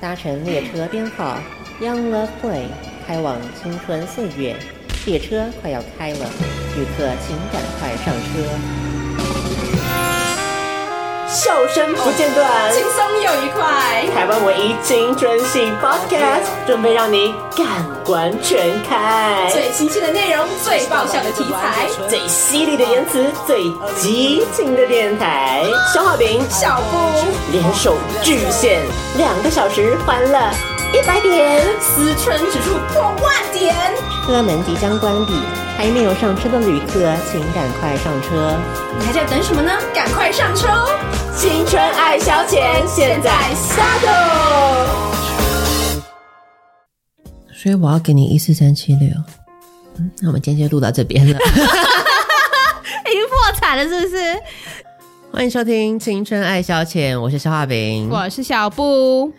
搭乘列车编号 Young Love Play 开往青春岁月，列车快要开了，旅客请赶快上车。笑声不间断，轻松又愉快。台湾唯一青春系 Podcast，准备让你感官全开。最新鲜的内容，最爆笑的题材，最犀利的言辞，最激情的电台。小浩饼、小布联手巨献，两个小时欢乐一百点，思春指数破万点。车门即将关闭，还没有上车的旅客，请赶快上车。你还在等什么呢？赶快上车哦！青春爱消遣，现在下豆。所以我要给你一四三七六。嗯，那我们今天就录到这边了。已经破产了，是不是？欢迎收听《青春爱消遣》，我是肖化饼，我是小布。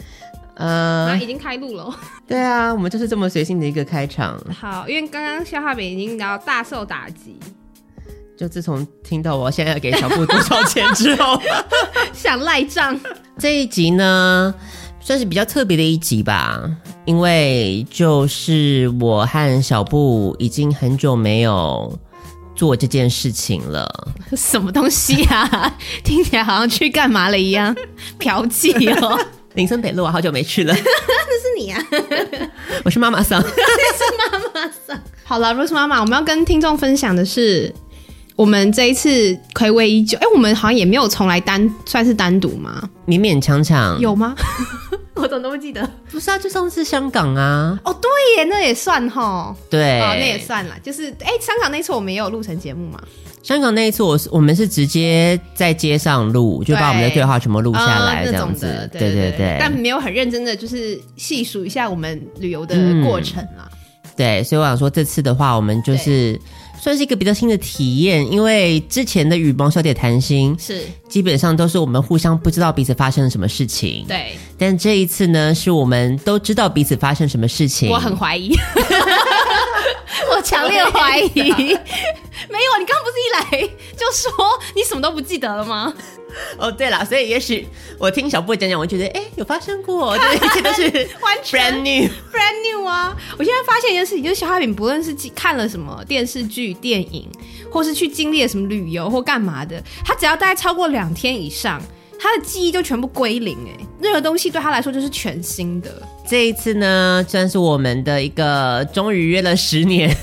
呃，啊，已经开录了。对啊，我们就是这么随性的一个开场。好，因为刚刚消化饼已经然后大受打击。就自从听到我现在要给小布多少钱之后，想赖账。这一集呢，算是比较特别的一集吧，因为就是我和小布已经很久没有做这件事情了。什么东西啊？听起来好像去干嘛了一样，嫖妓哦。林森北路啊，好久没去了。那是你啊，我是妈妈桑，是妈妈桑。好了，Rose 妈妈，我们要跟听众分享的是。我们这一次暌违已久，哎，我们好像也没有从来单算是单独吗？勉勉强强有吗？我怎么都不记得。不是啊，就上次香港啊。哦，对耶，那也算哈。对，哦，那也算了。就是，哎，香港那次我们也有录成节目嘛？香港那一次，我是我们是直接在街上录，就把我们的对话全部录下来，这样子。哦、对，对对对。但没有很认真的，就是细数一下我们旅游的过程啊、嗯。对，所以我想说，这次的话，我们就是。算是一个比较新的体验，因为之前的羽毛小姐谈心是基本上都是我们互相不知道彼此发生了什么事情。对，但这一次呢，是我们都知道彼此发生什么事情。我很怀疑，我强烈怀疑。没有，你刚刚不是一来就说你什么都不记得了吗？哦，对了，所以也许我听小布讲讲，我觉得哎，有发生过，这一切都是完全 brand new，brand new 啊！我现在发现一件事情，就是小花饼不论是看了什么电视剧、电影，或是去经历了什么旅游或干嘛的，他只要待超过两天以上，他的记忆就全部归零，哎，任何东西对他来说就是全新的。这一次呢，算是我们的一个终于约了十年。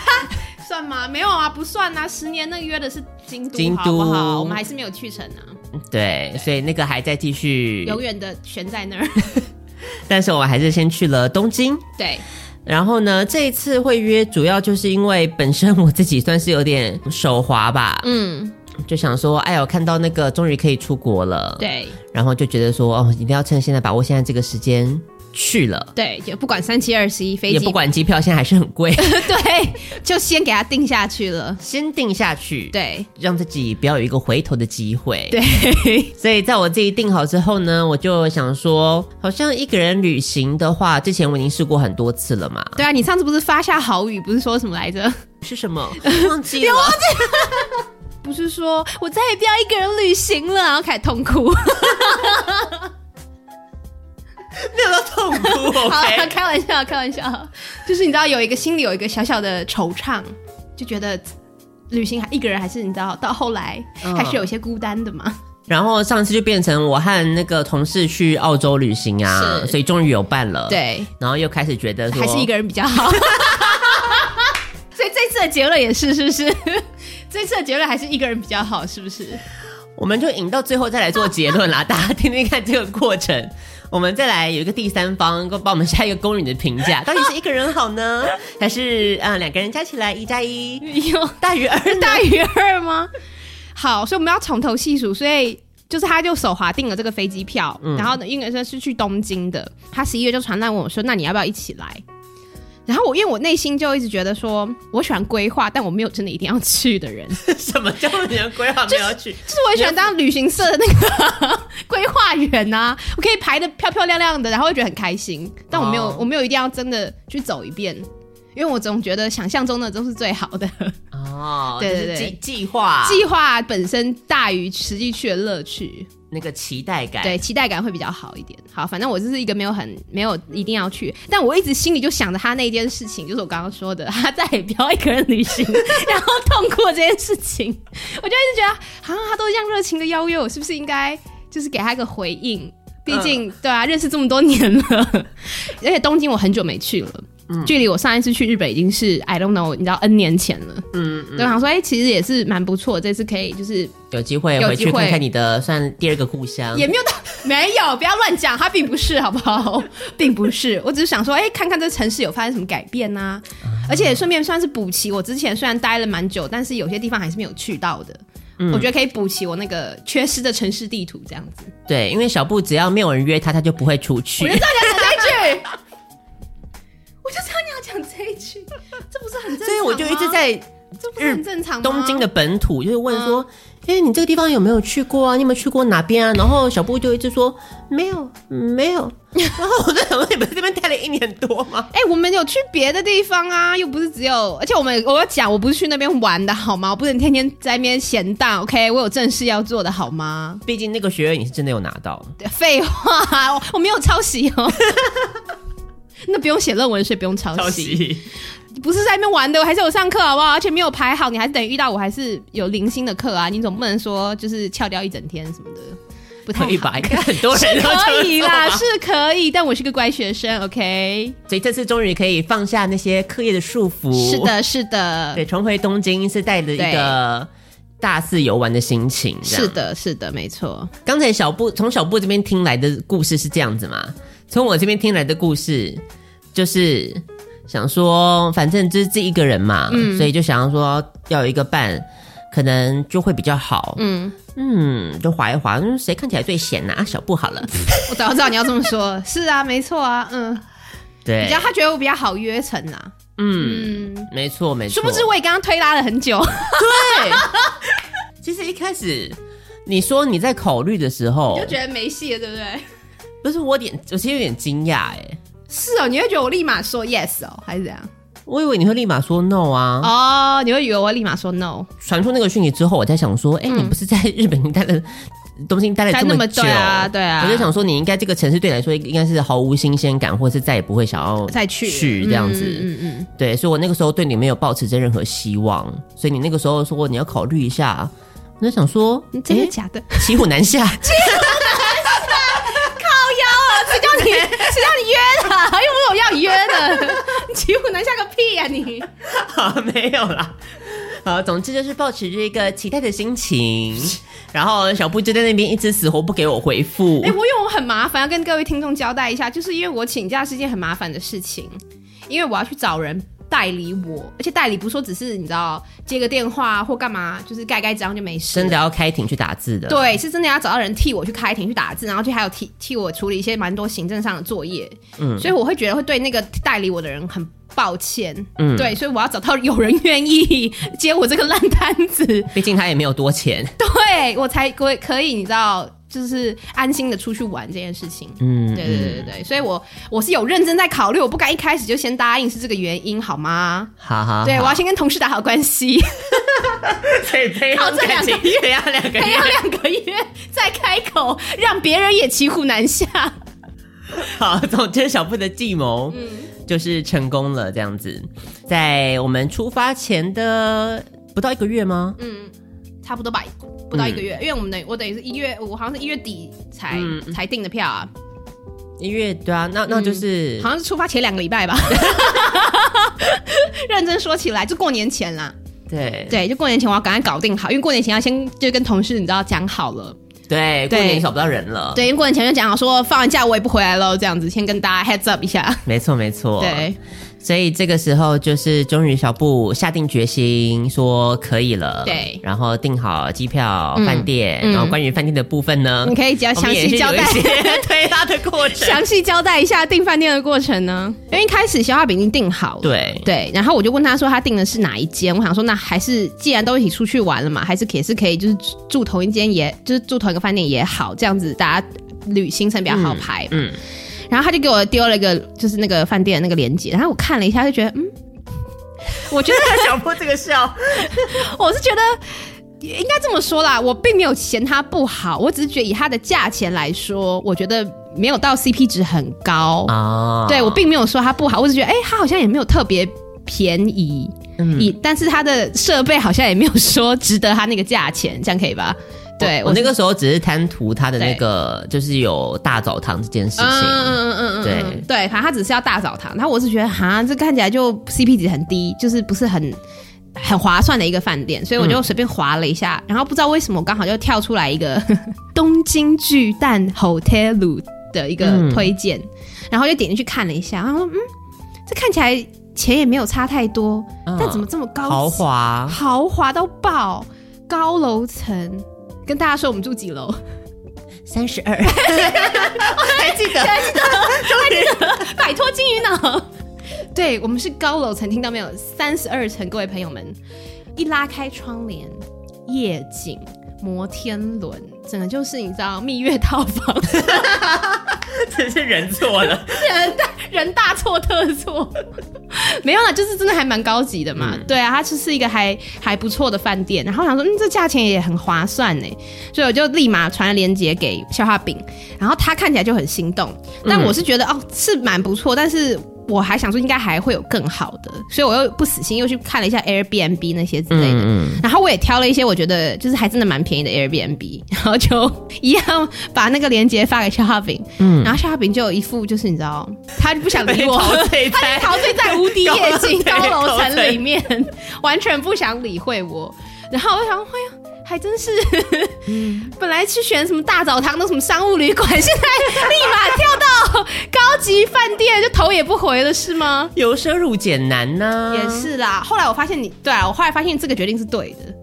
算吗？没有啊，不算啊。十年那个约的是京都，京都好不好？我们还是没有去成啊。对，对所以那个还在继续，永远的悬在那儿。但是我还是先去了东京。对，然后呢，这一次会约，主要就是因为本身我自己算是有点手滑吧。嗯，就想说，哎呦，我看到那个终于可以出国了。对，然后就觉得说，哦，一定要趁现在把握现在这个时间。去了，对，就不管三七二十一，飞机。也不管机票，现在还是很贵，对，就先给他定下去了，先定下去，对，让自己不要有一个回头的机会，对，所以在我自己定好之后呢，我就想说，好像一个人旅行的话，之前我已经试过很多次了嘛，对啊，你上次不是发下好语，不是说什么来着？是什么？忘记了，忘记了，不是说我再也不要一个人旅行了，然后开始痛哭。没有到痛苦，okay? 好，开玩笑，开玩笑，就是你知道有一个心里有一个小小的惆怅，就觉得旅行还一个人还是你知道到后来还是有些孤单的嘛。嗯、然后上次就变成我和那个同事去澳洲旅行啊，所以终于有伴了。对，然后又开始觉得说还是一个人比较好。所以这次的结论也是，是不是？这次的结论还是一个人比较好，是不是？我们就引到最后再来做结论啦，大家听听看这个过程。我们再来有一个第三方，帮我们下一个公允的评价，到底是一个人好呢，还是啊两个人加起来一加一有大于二？大于二吗？好，所以我们要从头细数。所以就是他就手滑订了这个飞机票，嗯、然后呢，应该说是去东京的。他十一月就传来问我说：“那你要不要一起来？”然后我因为我内心就一直觉得说，我喜欢规划，但我没有真的一定要去的人。什么叫你的规划没有去？就是我也喜欢当旅行社的那个规划员啊，我可以排的漂漂亮亮的，然后会觉得很开心。但我没有，oh. 我没有一定要真的去走一遍，因为我总觉得想象中的都是最好的。哦，对对对，计计划计划本身大于实际去的乐趣。那个期待感，对，期待感会比较好一点。好，反正我就是一个没有很没有一定要去，但我一直心里就想着他那件事情，就是我刚刚说的，他再也不要一个人旅行，然后痛苦这件事情，我就一直觉得，好像他都这样热情的邀约我，是不是应该就是给他一个回应？毕竟，对啊，认识这么多年了，而且东京我很久没去了。嗯、距离我上一次去日本已经是 I don't know，你知道 N 年前了。嗯，嗯，对，我想说，哎、欸，其实也是蛮不错，这次可以就是有机会回去看看你的算第二个故乡。也没有到，没有，不要乱讲，它并不是，好不好？并不是，我只是想说，哎、欸，看看这城市有发生什么改变呐、啊，嗯、而且顺便算是补齐我之前虽然待了蛮久，但是有些地方还是没有去到的。嗯、我觉得可以补齐我那个缺失的城市地图，这样子。对，因为小布只要没有人约他，他就不会出去。我就这样讲这一句。这不是很正常？所以我就一直在，这不是很正常吗？东京的本土就是问说，哎、你这个地方有没有去过啊？你有没有去过哪边啊？然后小布就一直说没有，没有。然后我在想说，你们这边待了一年多吗？哎、欸，我们有去别的地方啊，又不是只有，而且我们我要讲，我不是去那边玩的好吗？我不能天天在那边闲荡，OK？我有正事要做的好吗？毕竟那个学位你是真的有拿到。废话，我，我没有抄袭哦。那不用写论文，所以不用抄袭。不是在那边玩的，我还是有上课，好不好？而且没有排好，你还是等于遇到我，还是有零星的课啊。你总不能说就是翘掉一整天什么的，不太以吧？很多人都可以啦，是可以。但我是个乖学生，OK。所以这次终于可以放下那些课业的束缚。是的，是的。对，重回东京是带着一个大肆游玩的心情。是的，是的，没错。刚才小布从小布这边听来的故事是这样子嘛？从我这边听来的故事，就是想说，反正就是自己一个人嘛，嗯、所以就想要说要有一个伴，可能就会比较好。嗯嗯，就划一划，谁看起来最闲呢？啊，小布好了。我早知道你要这么说，是啊，没错啊，嗯，对，比较他觉得我比较好约成呐。嗯，嗯没错没错。殊不知我也刚刚推拉了很久。对，其实一开始你说你在考虑的时候，你就觉得没戏了，对不对？不是我点，我其实有点惊讶哎。是哦，你会觉得我立马说 yes 哦，还是怎样？我以为你会立马说 no 啊。哦，你会以为我会立马说 no？传出那个讯息之后，我在想说，哎、你不是在日本待了东京待了这么久？对啊，对啊。我就想说，你应该这个城市对你来说应该是毫无新鲜感，或者是再也不会想要再去去这样子。嗯嗯，对，所以我那个时候对你没有抱持着任何希望，所以你那个时候说你要考虑一下，我就想说，真的假的？骑虎难下。骑虎难下，靠腰啊！谁叫你谁叫你约的，因为我有要约的，你骑虎难下个屁呀、啊、你！好，没有啦。好，总之就是保持着一个期待的心情，然后小布就在那边一直死活不给我回复。哎、我因为我很麻烦，要跟各位听众交代一下，就是因为我请假是件很麻烦的事情，因为我要去找人。代理我，而且代理不是说只是你知道接个电话或干嘛，就是盖盖章就没事。真的要开庭去打字的，对，是真的要找到人替我去开庭去打字，然后就还有替替我处理一些蛮多行政上的作业。嗯，所以我会觉得会对那个代理我的人很抱歉。嗯，对，所以我要找到有人愿意接我这个烂摊子，毕竟他也没有多钱。对，我才可可以，你知道。就是安心的出去玩这件事情，嗯，对对对对对，所以我我是有认真在考虑，我不敢一开始就先答应是这个原因，好吗？好好，对，我要先跟同事打好关系，所以培养这两个月，培养两个月，培养两个月再开口，让别人也骑虎难下。好，总之小布的计谋，嗯，就是成功了，这样子，在我们出发前的不到一个月吗？嗯，差不多吧。不到一个月，嗯、因为我们等我等于是一月，我好像是一月底才、嗯、才订的票啊。一月对啊，那那就是、嗯、好像是出发前两个礼拜吧。认真说起来，就过年前啦。对对，就过年前我要赶快搞定好，因为过年前要先就跟同事你知道讲好了。对，过年找不到人了。对，因为过年前就讲好说放完假我也不回来了，这样子先跟大家 heads up 一下。没错没错。对。所以这个时候就是终于小布下定决心说可以了，对，然后订好机票、饭店，然后关于饭店的部分呢，你可以讲详细交代。推拉 的过程，详细交代一下订饭店的过程呢。因为一开始消化饼已经订好了，对。对，然后我就问他说他订的是哪一间，我想说那还是既然都一起出去玩了嘛，还是也是可以就是住同一间，也就是住同一个饭店也好，这样子大家旅行程比较好排，嗯。然后他就给我丢了一个，就是那个饭店的那个链接，然后我看了一下，就觉得，嗯，我觉得小破这个笑，我是觉得应该这么说啦，我并没有嫌它不好，我只是觉得以它的价钱来说，我觉得没有到 CP 值很高啊。对，我并没有说它不好，我只觉得哎、欸，它好像也没有特别便宜，嗯，以但是它的设备好像也没有说值得它那个价钱，这样可以吧？对我，我那个时候只是贪图他的那个，就是有大澡堂这件事情，嗯嗯嗯嗯，对对，反正他只是要大澡堂，然后我是觉得哈，这看起来就 CP 值很低，就是不是很。很划算的一个饭店，所以我就随便划了一下，嗯、然后不知道为什么我刚好就跳出来一个 东京巨蛋 Hotel 的一个推荐，嗯、然后就点进去看了一下，然后说嗯，这看起来钱也没有差太多，嗯、但怎么这么高？豪华，豪华到爆，高楼层。跟大家说我们住几楼？三十二，还记得？还记得？还记得摆脱金鱼脑。对，我们是高楼层，听到没有？三十二层，各位朋友们，一拉开窗帘，夜景、摩天轮，整个就是你知道蜜月套房，真是人错了，人大人大错特错，没有啦，就是真的还蛮高级的嘛。嗯、对啊，它就是一个还还不错的饭店，然后想说，嗯，这价钱也很划算呢，所以我就立马传了链接给消化饼，然后他看起来就很心动，但我是觉得、嗯、哦，是蛮不错，但是。我还想说应该还会有更好的，所以我又不死心，又去看了一下 Airbnb 那些之类的，嗯嗯，然后我也挑了一些我觉得就是还真的蛮便宜的 Airbnb，然后就一样把那个链接发给肖哈饼，嗯，然后肖哈饼就有一副就是你知道，他就不想理我，他陶醉在无敌夜景 高楼层里面，完全不想理会我，然后我就想，哎呀。还真是，本来去选什么大澡堂的什么商务旅馆，现在立马跳到高级饭店，就头也不回了，是吗？由奢入俭难呢、啊。也是啦。后来我发现你，对啊，我后来发现这个决定是对的，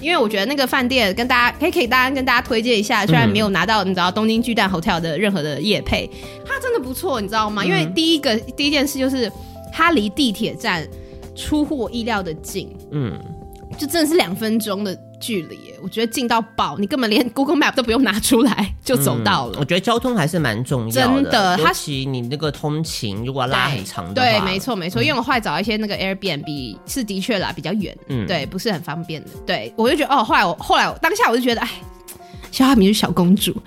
因为我觉得那个饭店跟大家可以可以大家跟大家推荐一下，虽然没有拿到你知道东京巨蛋 hotel 的任何的夜配，它真的不错，你知道吗？因为第一个第一件事就是它离地铁站出乎我意料的近，嗯，就真的是两分钟的。距离，我觉得近到爆，你根本连 Google Map 都不用拿出来就走到了。嗯、我觉得交通还是蛮重要的，真的。尤其你那个通勤如果拉很长的对，对，没错没错。嗯、因为我后来找一些那个 Airbnb 是的确啦，比较远，嗯，对，不是很方便的。对，我就觉得哦，后来我后来我当下我就觉得，哎，肖哈米是小公主。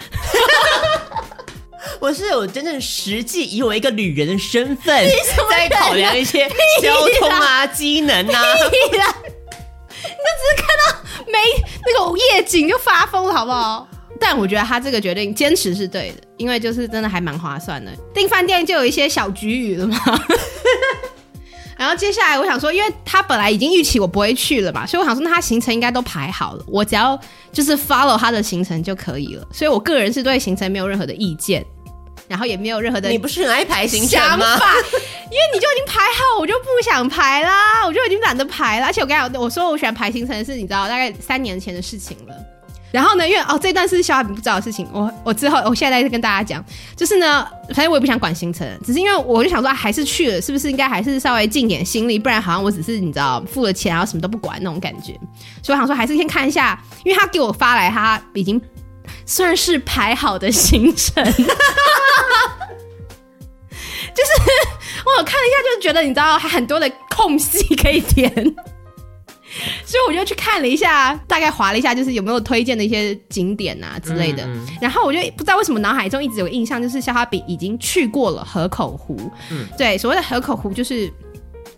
我是有真正实际以我一个旅人的身份在考量一些交通啊、机能啊。没那个夜景就发疯了，好不好？但我觉得他这个决定坚持是对的，因为就是真的还蛮划算的。订饭店就有一些小局语了嘛。然后接下来我想说，因为他本来已经预期我不会去了嘛，所以我想说，那他行程应该都排好了，我只要就是 follow 他的行程就可以了。所以我个人是对行程没有任何的意见。然后也没有任何的，你不是很爱排行程吗？因为你就已经排好，我就不想排啦，我就已经懒得排了。而且我跟你讲，我说我喜欢排行程的是，你知道，大概三年前的事情了。然后呢，因为哦，这段是小海不知道的事情，我我之后我现在在跟大家讲，就是呢，反正我也不想管行程，只是因为我就想说，还是去了，是不是应该还是稍微尽点心力，不然好像我只是你知道付了钱然后什么都不管那种感觉。所以我想说，还是先看一下，因为他给我发来他已经算是排好的行程。就是 我看了一下，就是觉得你知道还很多的空隙可以填，所以我就去看了一下，大概划了一下，就是有没有推荐的一些景点啊之类的。嗯嗯，然后我就不知道为什么脑海中一直有印象，就是肖哈比已经去过了河口湖。嗯，对，所谓的河口湖就是。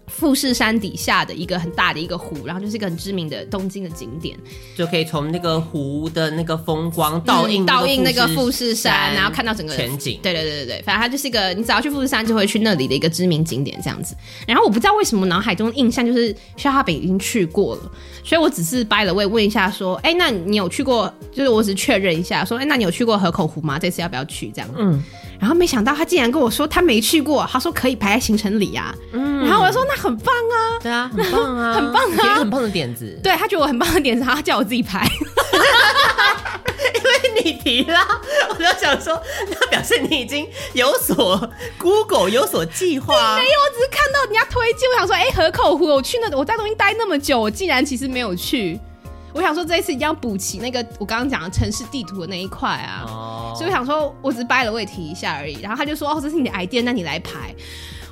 富士山底下的一个很大的一个湖，然后就是一个很知名的东京的景点，就可以从那个湖的那个风光倒映倒映那个富士山，然后看到整个全景。对对对对对，反正它就是一个你只要去富士山就会去那里的一个知名景点这样子。然后我不知道为什么脑海中印象就是肖哈北已经去过了，所以我只是 by the way 问一下说，哎，那你有去过？就是我只是确认一下说，哎，那你有去过河口湖吗？这次要不要去？这样。嗯。然后没想到他竟然跟我说他没去过，他说可以排在行程里呀、啊。嗯，然后我就说那很棒啊，对啊，很棒啊，很棒啊，一个很棒的点子。对，他觉得我很棒的点子，然后他叫我自己排，因为你提了，我就想说，那表示你已经有所 Google 有所计划。没有，我只是看到人家推荐，我想说，哎，河口湖，我去那，我在东京待那么久，我竟然其实没有去。我想说这一次一定要补齐那个我刚刚讲的城市地图的那一块啊，oh. 所以我想说，我只是掰了位提一下而已。然后他就说：“哦，这是你的 idea，那你来排。”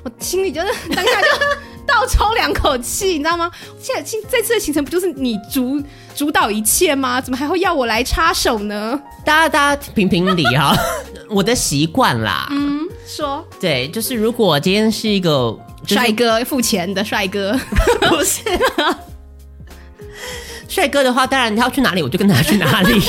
我心里就是当下就 倒抽两口气，你知道吗？现在这次的行程不就是你主主导一切吗？怎么还会要我来插手呢？大家大家评评理哈，我的习惯啦。嗯，说对，就是如果今天是一个帅哥付钱的帅哥，不是帅哥的话，当然他要去哪里，我就跟他去哪里。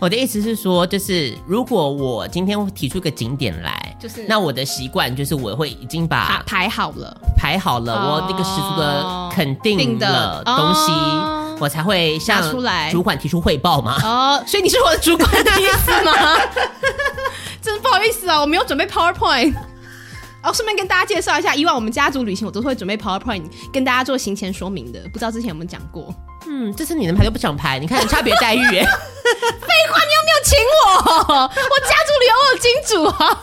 我的意思是说，就是如果我今天提出个景点来，就是那我的习惯就是我会已经把排好了，排好了，哦、我那个十足的肯定的东西，哦、我才会向主管提出汇报嘛。哦，所以你是我的主管的意思吗？真不好意思啊，我没有准备 PowerPoint。哦，顺便跟大家介绍一下，以往我们家族旅行我都会准备 PowerPoint 跟大家做行前说明的，不知道之前有没有讲过？嗯，这次你能排都不想排，你看差别待遇耶。废话，你又没有请我？我家族里有我金主啊，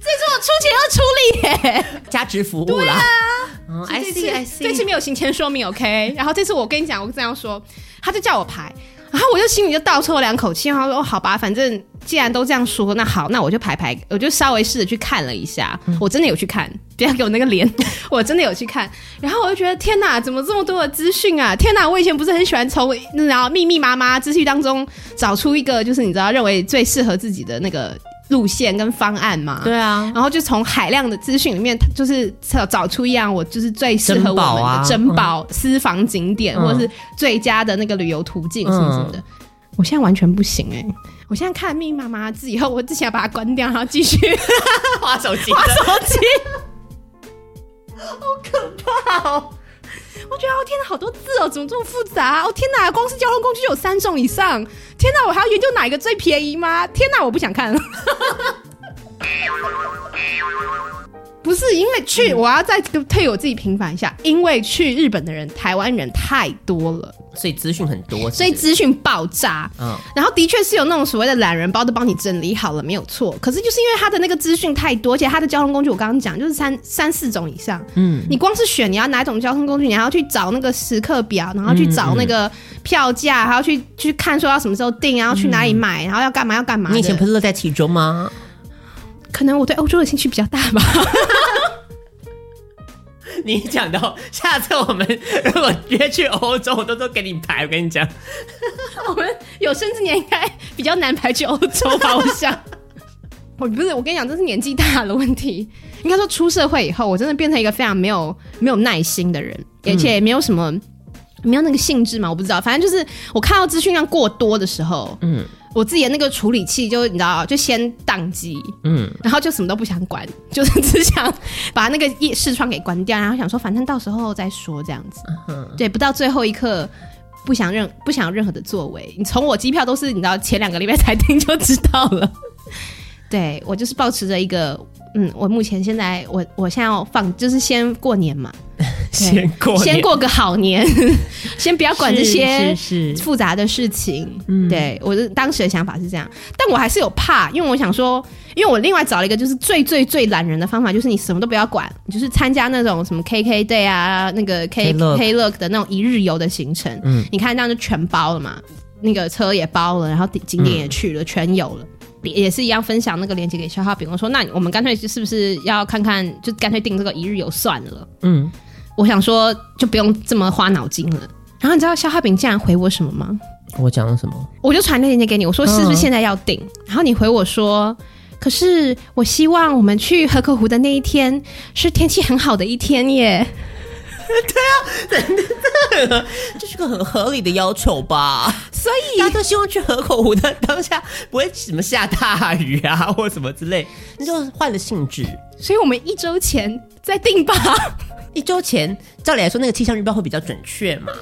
这次我出钱又出力耶，加值服务啦。啊，I see I see，这次没有行前说明，OK。然后这次我跟你讲，我这样说，他就叫我排。然后我就心里就倒抽了两口气，然后说：“哦好吧，反正既然都这样说，那好，那我就排排，我就稍微试着去看了一下。嗯、我真的有去看，不要给我那个脸，我真的有去看。然后我就觉得天哪，怎么这么多的资讯啊？天哪，我以前不是很喜欢从然后密密麻麻资讯当中找出一个，就是你知道认为最适合自己的那个。”路线跟方案嘛，对啊，然后就从海量的资讯里面，就是找找出一样我就是最适合我们的珍宝私房景点，嗯、或者是最佳的那个旅游途径什么什么的。嗯、我现在完全不行哎、欸！我现在看密密麻麻的字以后，我之前要把它关掉，然后继续 划手机，划手机，好可怕哦！我觉得哦天哪，好多字哦，怎么这么复杂？哦天哪，光是交通工具就有三种以上。天哪，我还要研究哪一个最便宜吗？天哪，我不想看了。不是因为去，我要再退我自己平反一下，因为去日本的人，台湾人太多了，所以资讯很多？所以资讯爆炸。嗯，然后的确是有那种所谓的懒人包都帮你整理好了，没有错。可是就是因为他的那个资讯太多，而且他的交通工具我刚刚讲就是三三四种以上。嗯，你光是选你要哪种交通工具，你还要去找那个时刻表，然后去找那个票价，还要去去看说要什么时候订，然后去哪里买，然后要干嘛要干嘛。你以前不是乐在其中吗？可能我对欧洲的兴趣比较大吧。你讲到下次我们如果约去欧洲，我都都给你排。我跟你讲，我们有生之年应该比较难排去欧洲吧？我想，我 不是我跟你讲，这是年纪大的问题。应该说出社会以后，我真的变成一个非常没有没有耐心的人，而且也没有什么没有那个兴致嘛。我不知道，反正就是我看到资讯量过多的时候，嗯。我自己的那个处理器就你知道，就先宕机，嗯，然后就什么都不想管，就是只想把那个夜视窗给关掉，然后想说反正到时候再说这样子，嗯、对，不到最后一刻不想任不想有任何的作为。你从我机票都是你知道前两个礼拜才订就知道了，对，我就是保持着一个，嗯，我目前现在我我现在要放就是先过年嘛。先过先过个好年，先不要管这些复杂的事情。嗯，对，我的当时的想法是这样，但我还是有怕，因为我想说，因为我另外找了一个就是最最最懒人的方法，就是你什么都不要管，你就是参加那种什么 KK Day 啊，那个 K Klook 的那种一日游的行程。嗯，你看这样就全包了嘛，那个车也包了，然后景点也去了，嗯、全有了，也是一样分享那个链接给消化饼。我说，那我们干脆是不是要看看，就干脆订这个一日游算了？嗯。我想说，就不用这么花脑筋了。然后你知道肖化饼竟然回我什么吗？我讲了什么？我就传那链接给你，我说是不是现在要订？嗯、然后你回我说，可是我希望我们去河口湖的那一天是天气很好的一天耶。对啊，真的，这是个很合理的要求吧？所以大家都希望去河口湖的当下不会什么下大雨啊，或什么之类，那就换了性质。所以我们一周前再订吧。一周前，照理来说，那个气象预报会比较准确嘛？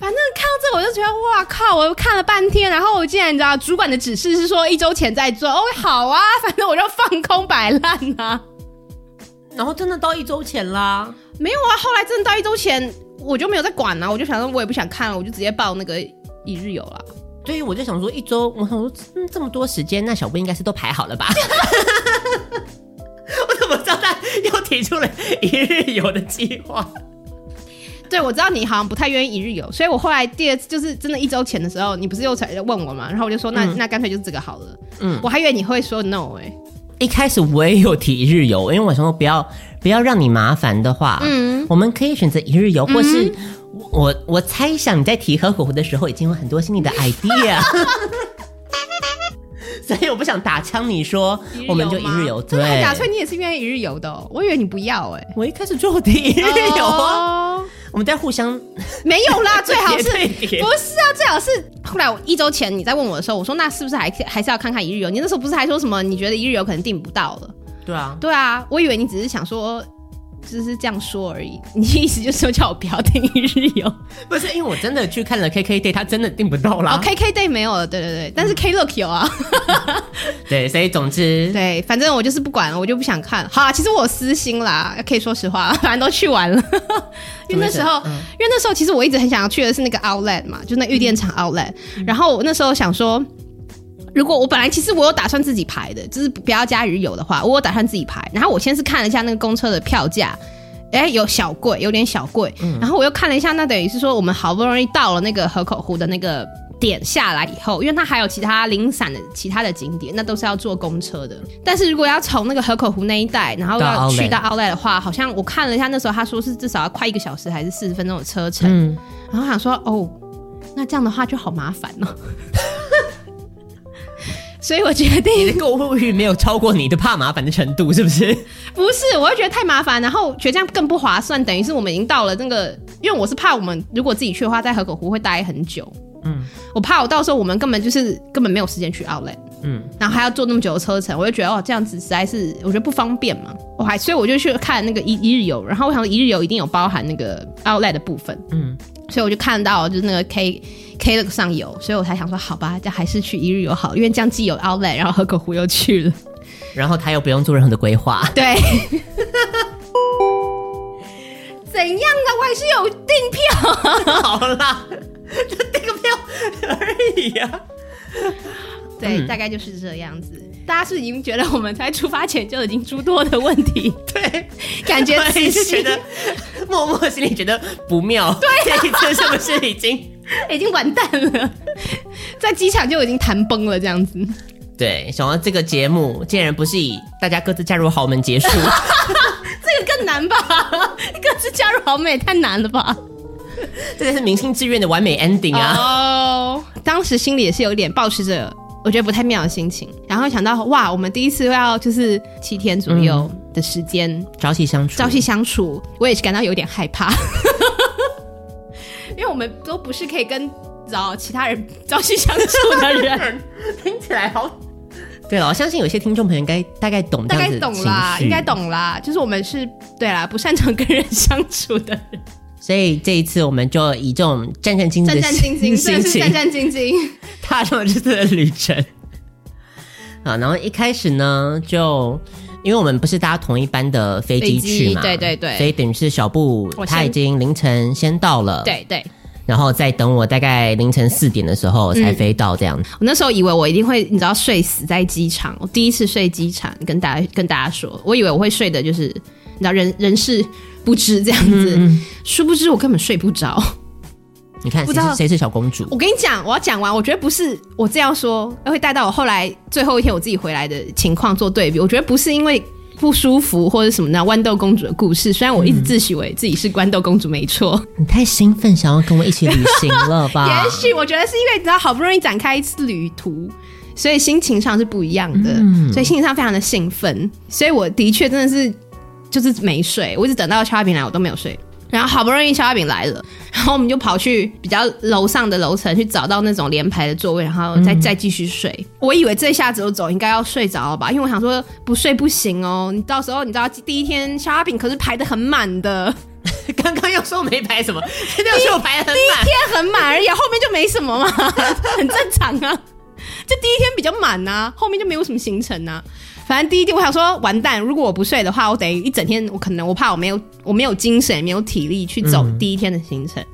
反正看到这，我就觉得哇靠！我看了半天，然后我竟然你知道，主管的指示是说一周前再做。哦，好啊，反正我就放空摆烂啊。然后真的到一周前啦？没有啊，后来真的到一周前，我就没有再管了。我就想说，我也不想看了，我就直接报那个一日游了。所以我就想说，一周，我想说，嗯，这么多时间，那小布应该是都排好了吧？我怎么知道他又提出了一日游的计划？对，我知道你好像不太愿意一日游，所以我后来第二次就是真的一周前的时候，你不是又才问我嘛？然后我就说那，那、嗯、那干脆就是这个好了。嗯，我还以为你会说 no 哎、欸，一开始我也有提一日游，因为我想说不要不要让你麻烦的话，嗯，我们可以选择一日游，或是、嗯、我我猜想你在提合伙湖的时候已经有很多心里的 idea，所以我不想打枪你说我们就一日游，对，所以你也是愿意一日游的、哦，我以为你不要哎、欸，我一开始就提一日游啊。Oh. 我们在互相没有啦，最好是 不是啊？最好是后来我一周前你在问我的时候，我说那是不是还还是要看看一日游？你那时候不是还说什么？你觉得一日游可能订不到了？对啊，对啊，我以为你只是想说。只是这样说而已，你意思就是说叫我不要订一日游？不是，因为我真的去看了 KK Day，他真的订不到啦。哦，KK Day 没有了，对对对，但是 Klook 有啊。对，所以总之，对，反正我就是不管了，我就不想看。好啊，其实我私心啦，可以说实话，反正都去完了。因为那时候，嗯、因为那时候其实我一直很想要去的是那个 Outlet 嘛，就那玉电厂 Outlet、嗯。然后我那时候想说。如果我本来其实我有打算自己排的，就是不要加日游的话，我有打算自己排。然后我先是看了一下那个公车的票价，哎，有小贵，有点小贵。嗯。然后我又看了一下，那等于是说我们好不容易到了那个河口湖的那个点下来以后，因为它还有其他零散的其他的景点，那都是要坐公车的。但是如果要从那个河口湖那一带，然后要去到奥莱的话，好像我看了一下，那时候他说是至少要快一个小时还是四十分钟的车程。嗯。然后想说，哦，那这样的话就好麻烦哦。所以我决定，你的购物欲没有超过你的怕麻烦的程度，是不是？不是，我会觉得太麻烦，然后觉得这样更不划算。等于是我们已经到了那个，因为我是怕我们如果自己去的话，在河口湖会待很久。嗯，我怕我到时候我们根本就是根本没有时间去 Outlet。嗯，然后还要坐那么久的车程，我就觉得哦，这样子实在是我觉得不方便嘛。我还所以我就去看那个一一日游，然后我想一日游一定有包含那个 Outlet 的部分。嗯，所以我就看到就是那个 K。Klook 上游，所以我才想说，好吧，这还是去一日游好，因为这样既有 Outlet，然后河口湖又去了，然后他又不用做任何的规划。对，怎样的？我还是有订票。好啦，就订个票而已呀、啊。对、嗯，大概就是这样子。大家是已经觉得我们在出发前就已经诸多的问题，对，感觉自己是觉得默默心里觉得不妙。对、啊，这一次是不是已经？已经完蛋了，在机场就已经谈崩了这样子。对，想到这个节目竟然不是以大家各自嫁入豪门结束，这个更难吧？各自嫁入豪门也太难了吧？这个是明星志愿的完美 ending 啊！哦，当时心里也是有点抱持着我觉得不太妙的心情，然后想到哇，我们第一次要就是七天左右的时间朝夕相处，朝夕相处，我也是感到有点害怕。因为我们都不是可以跟找其他人朝夕相处的人，听起来好。对了，我相信有些听众朋友应该大概懂，大概懂啦，应该懂啦。就是我们是对啦，不擅长跟人相处的人，所以这一次我们就以这种战战兢兢、战战兢兢、心情、战战兢兢 踏上了这次的旅程。啊，然后一开始呢，就。因为我们不是搭同一班的飞机去嘛，对对对，所以等于是小布他已经凌晨先到了，对对，然后再等我大概凌晨四点的时候才飞到这样。嗯，我那时候以为我一定会你知道睡死在机场，我第一次睡机场，跟大家跟大家说，我以为我会睡的就是你知道人人事不知这样子，嗯嗯，殊不知我根本睡不着。你看，不知道谁是小公主？我跟你讲，我要讲完，我觉得不是我这样说，会带到我后来最后一天我自己回来的情况做对比。我觉得不是因为不舒服或者什么那豌豆公主的故事，虽然我一直自诩为自己是豌豆公主没错。嗯，你太兴奋，想要跟我一起旅行了吧？也许我觉得是因为你知道，好不容易展开一次旅途，所以心情上是不一样的，嗯，所以心情上非常的兴奋。所以我的确真的是就是没睡，我一直等到肖亚平来，我都没有睡。然后好不容易肖亚平来了，然后我们就跑去比较楼上的楼层去找到那种连排的座位，然后再、嗯、再继续睡。我以为这下子我走应该要睡着了吧，因为我想说不睡不行哦，你到时候你知道第一天肖亚平可是排的很满的，刚刚又说没排什么，现在又说我排得很满，第一天很满而已，后面就没什么嘛，很正常啊，就第一天比较满啊，后面就没有什么行程啊。反正第一天我想说完蛋，如果我不睡的话，我等于一整天我可能我怕我没有我没有精神没有体力去走第一天的行程，嗯、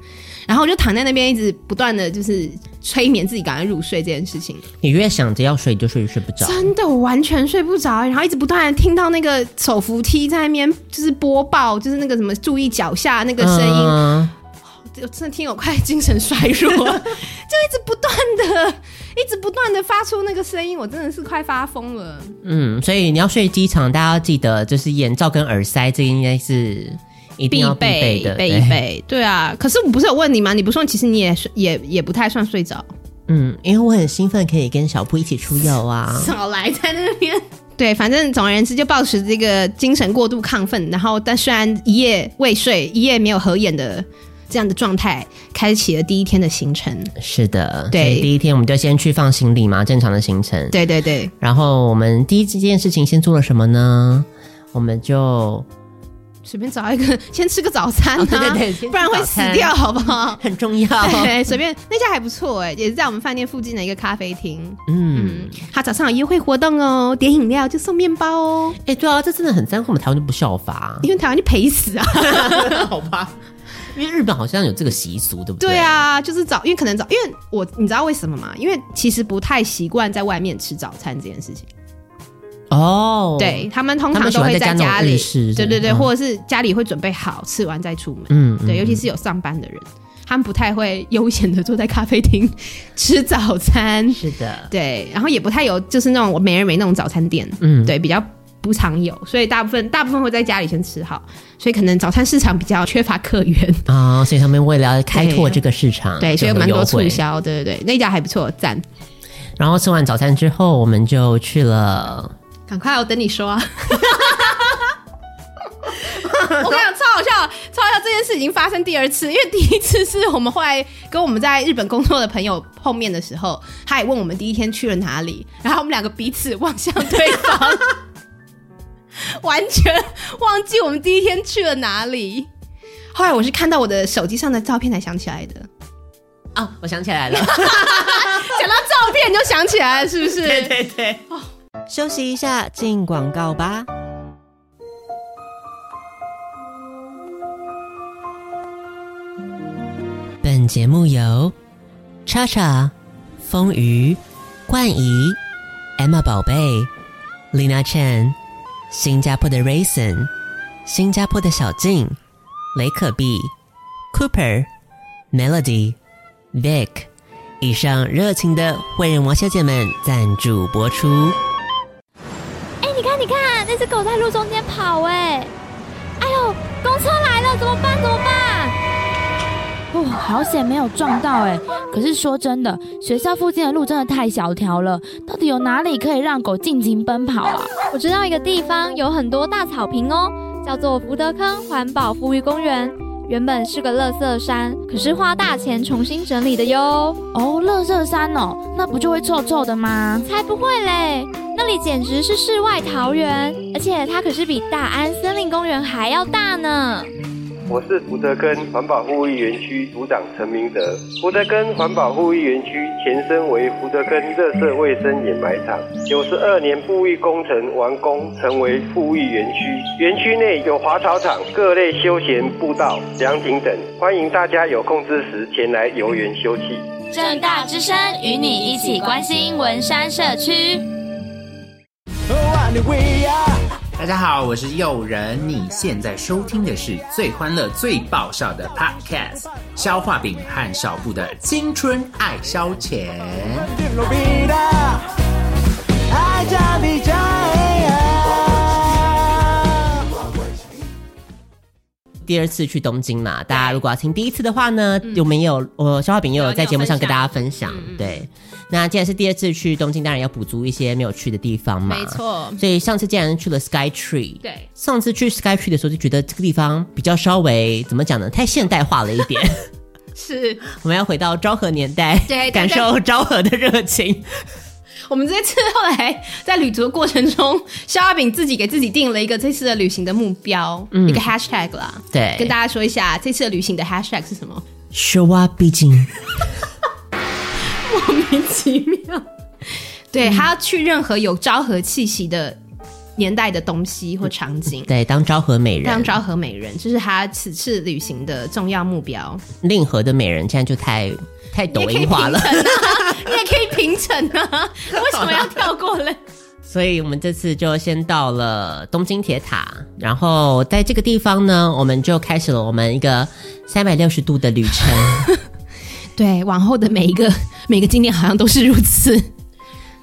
然后我就躺在那边一直不断的就是催眠自己赶快入睡这件事情。你越想着要睡就睡睡不着，真的我完全睡不着，然后一直不断的听到那个手扶梯在那边就是播报，就是那个什么注意脚下那个声音。真的听我快精神衰弱，就一直不断的，一直不断的发出那个声音，我真的是快发疯了。嗯，所以你要睡机场，大家要记得就是眼罩跟耳塞，这个应该是一定要必备的，备一备。对啊，可是我不是有问你吗？你不说，其实你也也也不太算睡着。嗯，因为我很兴奋，可以跟小布一起出游啊！少来在那边。对，反正总而言之，就保持这个精神过度亢奋，然后但虽然一夜未睡，一夜没有合眼的这样的状态，开启了第一天的行程。是的，对，第一天我们就先去放行李嘛，正常的行程。对对对。然后我们第一件事情先做了什么呢？我们就。随便找一个，先吃个早餐啊，哦、对对对，不然会死掉，好不好？很重要。对，随便那家还不错哎，也是在我们饭店附近的一个咖啡厅。嗯，嗯，他早上有优惠活动哦，点饮料就送面包哦。哎，对啊，这真的很赞，我们台湾就不效法，因为台湾就赔死啊。好吧，因为日本好像有这个习俗，对不对？对啊，就是早，因为可能早，因为我你知道为什么吗？因为其实不太习惯在外面吃早餐这件事情。哦，对他们通常都会在家里，对对对，或者是家里会准备好，吃完再出门。嗯，对，尤其是有上班的人，他们不太会悠闲的坐在咖啡厅 吃早餐。是的，对，然后也不太有就是那种没人没那种早餐店，嗯，对，比较不常有，所以大部分大部分会在家里先吃好，所以可能早餐市场比较缺乏客源啊，所以他们为了要开拓这个市场，对，所以有蛮多促销，对对对，那家还不错，赞。然后吃完早餐之后，我们就去了。赶快，我等你说啊！我跟你讲，超好笑，超好笑！这件事已经发生第二次，因为第一次是我们后来跟我们在日本工作的朋友碰面的时候，他也问我们第一天去了哪里，然后我们两个彼此望向对方，完全忘记我们第一天去了哪里。后来我是看到我的手机上的照片才想起来的。啊，我想起来了，想到照片就想起来了，是不是？对对对。休息一下，进广告吧。本节目由叉叉、风鱼、冠仪、Emma 宝贝、Lina Chen、新加坡的 Raisin、新加坡的小静、雷可碧、Cooper、Melody、Vic 以上热情的会员王小姐们赞助播出。哎你看，你看那只狗在路中间跑，哎，哎呦，公车来了，怎么办？怎么办？哦，好险没有撞到，哎。可是说真的，学校附近的路真的太小条了，到底有哪里可以让狗尽情奔跑啊？我知道一个地方有很多大草坪哦，叫做福德坑环保富裕公园。原本是个垃圾山，可是花大钱重新整理的哟。哦，垃圾山哦，那不就会臭臭的吗？才不会嘞，那里简直是世外桃源，而且它可是比大安森林公园还要大呢。我是福德根环保护育园区组长陈明德。福德根环保护育园区前身为福德根垃圾卫生掩埋场，九十二年复育工程完工，成为复育园区。园区内有滑草场、各类休闲步道、凉亭等，欢迎大家有空之时前来游园休憩。正大之声与你一起关心文山社区。大家好，我是诱人。你现在收听的是最欢乐、最爆笑的 Podcast《消化饼和小布的青春爱消遣》。第二次去东京嘛，大家如果要听第一次的话呢，有没有我消化饼也有在节目上跟大家分享。对，那既然是第二次去东京，当然要补足一些没有去的地方嘛。没错。所以上次既然去了 Sky Tree，对，上次去 Sky Tree 的时候就觉得这个地方比较稍微怎么讲呢？太现代化了一点。是，我们要回到昭和年代，对，感受昭和的热情。我们这次后来在旅途的过程中，肖阿饼自己给自己定了一个这次的旅行的目标，嗯、一个 hashtag 啦。对，跟大家说一下这次的旅行的 hashtag 是什么？说话毕竟莫名其妙。对，他要去任何有昭和气息的年代的东西或场景。对，当昭和美人，当昭和美人，这是他此次旅行的重要目标。令和的美人现在就太太抖音化了。你也可以平成啊，为什么要跳过嘞？所以我们这次就先到了东京铁塔，然后在这个地方呢，我们就开始了我们一个三百六十度的旅程。对，往后的每一个每个景点好像都是如此。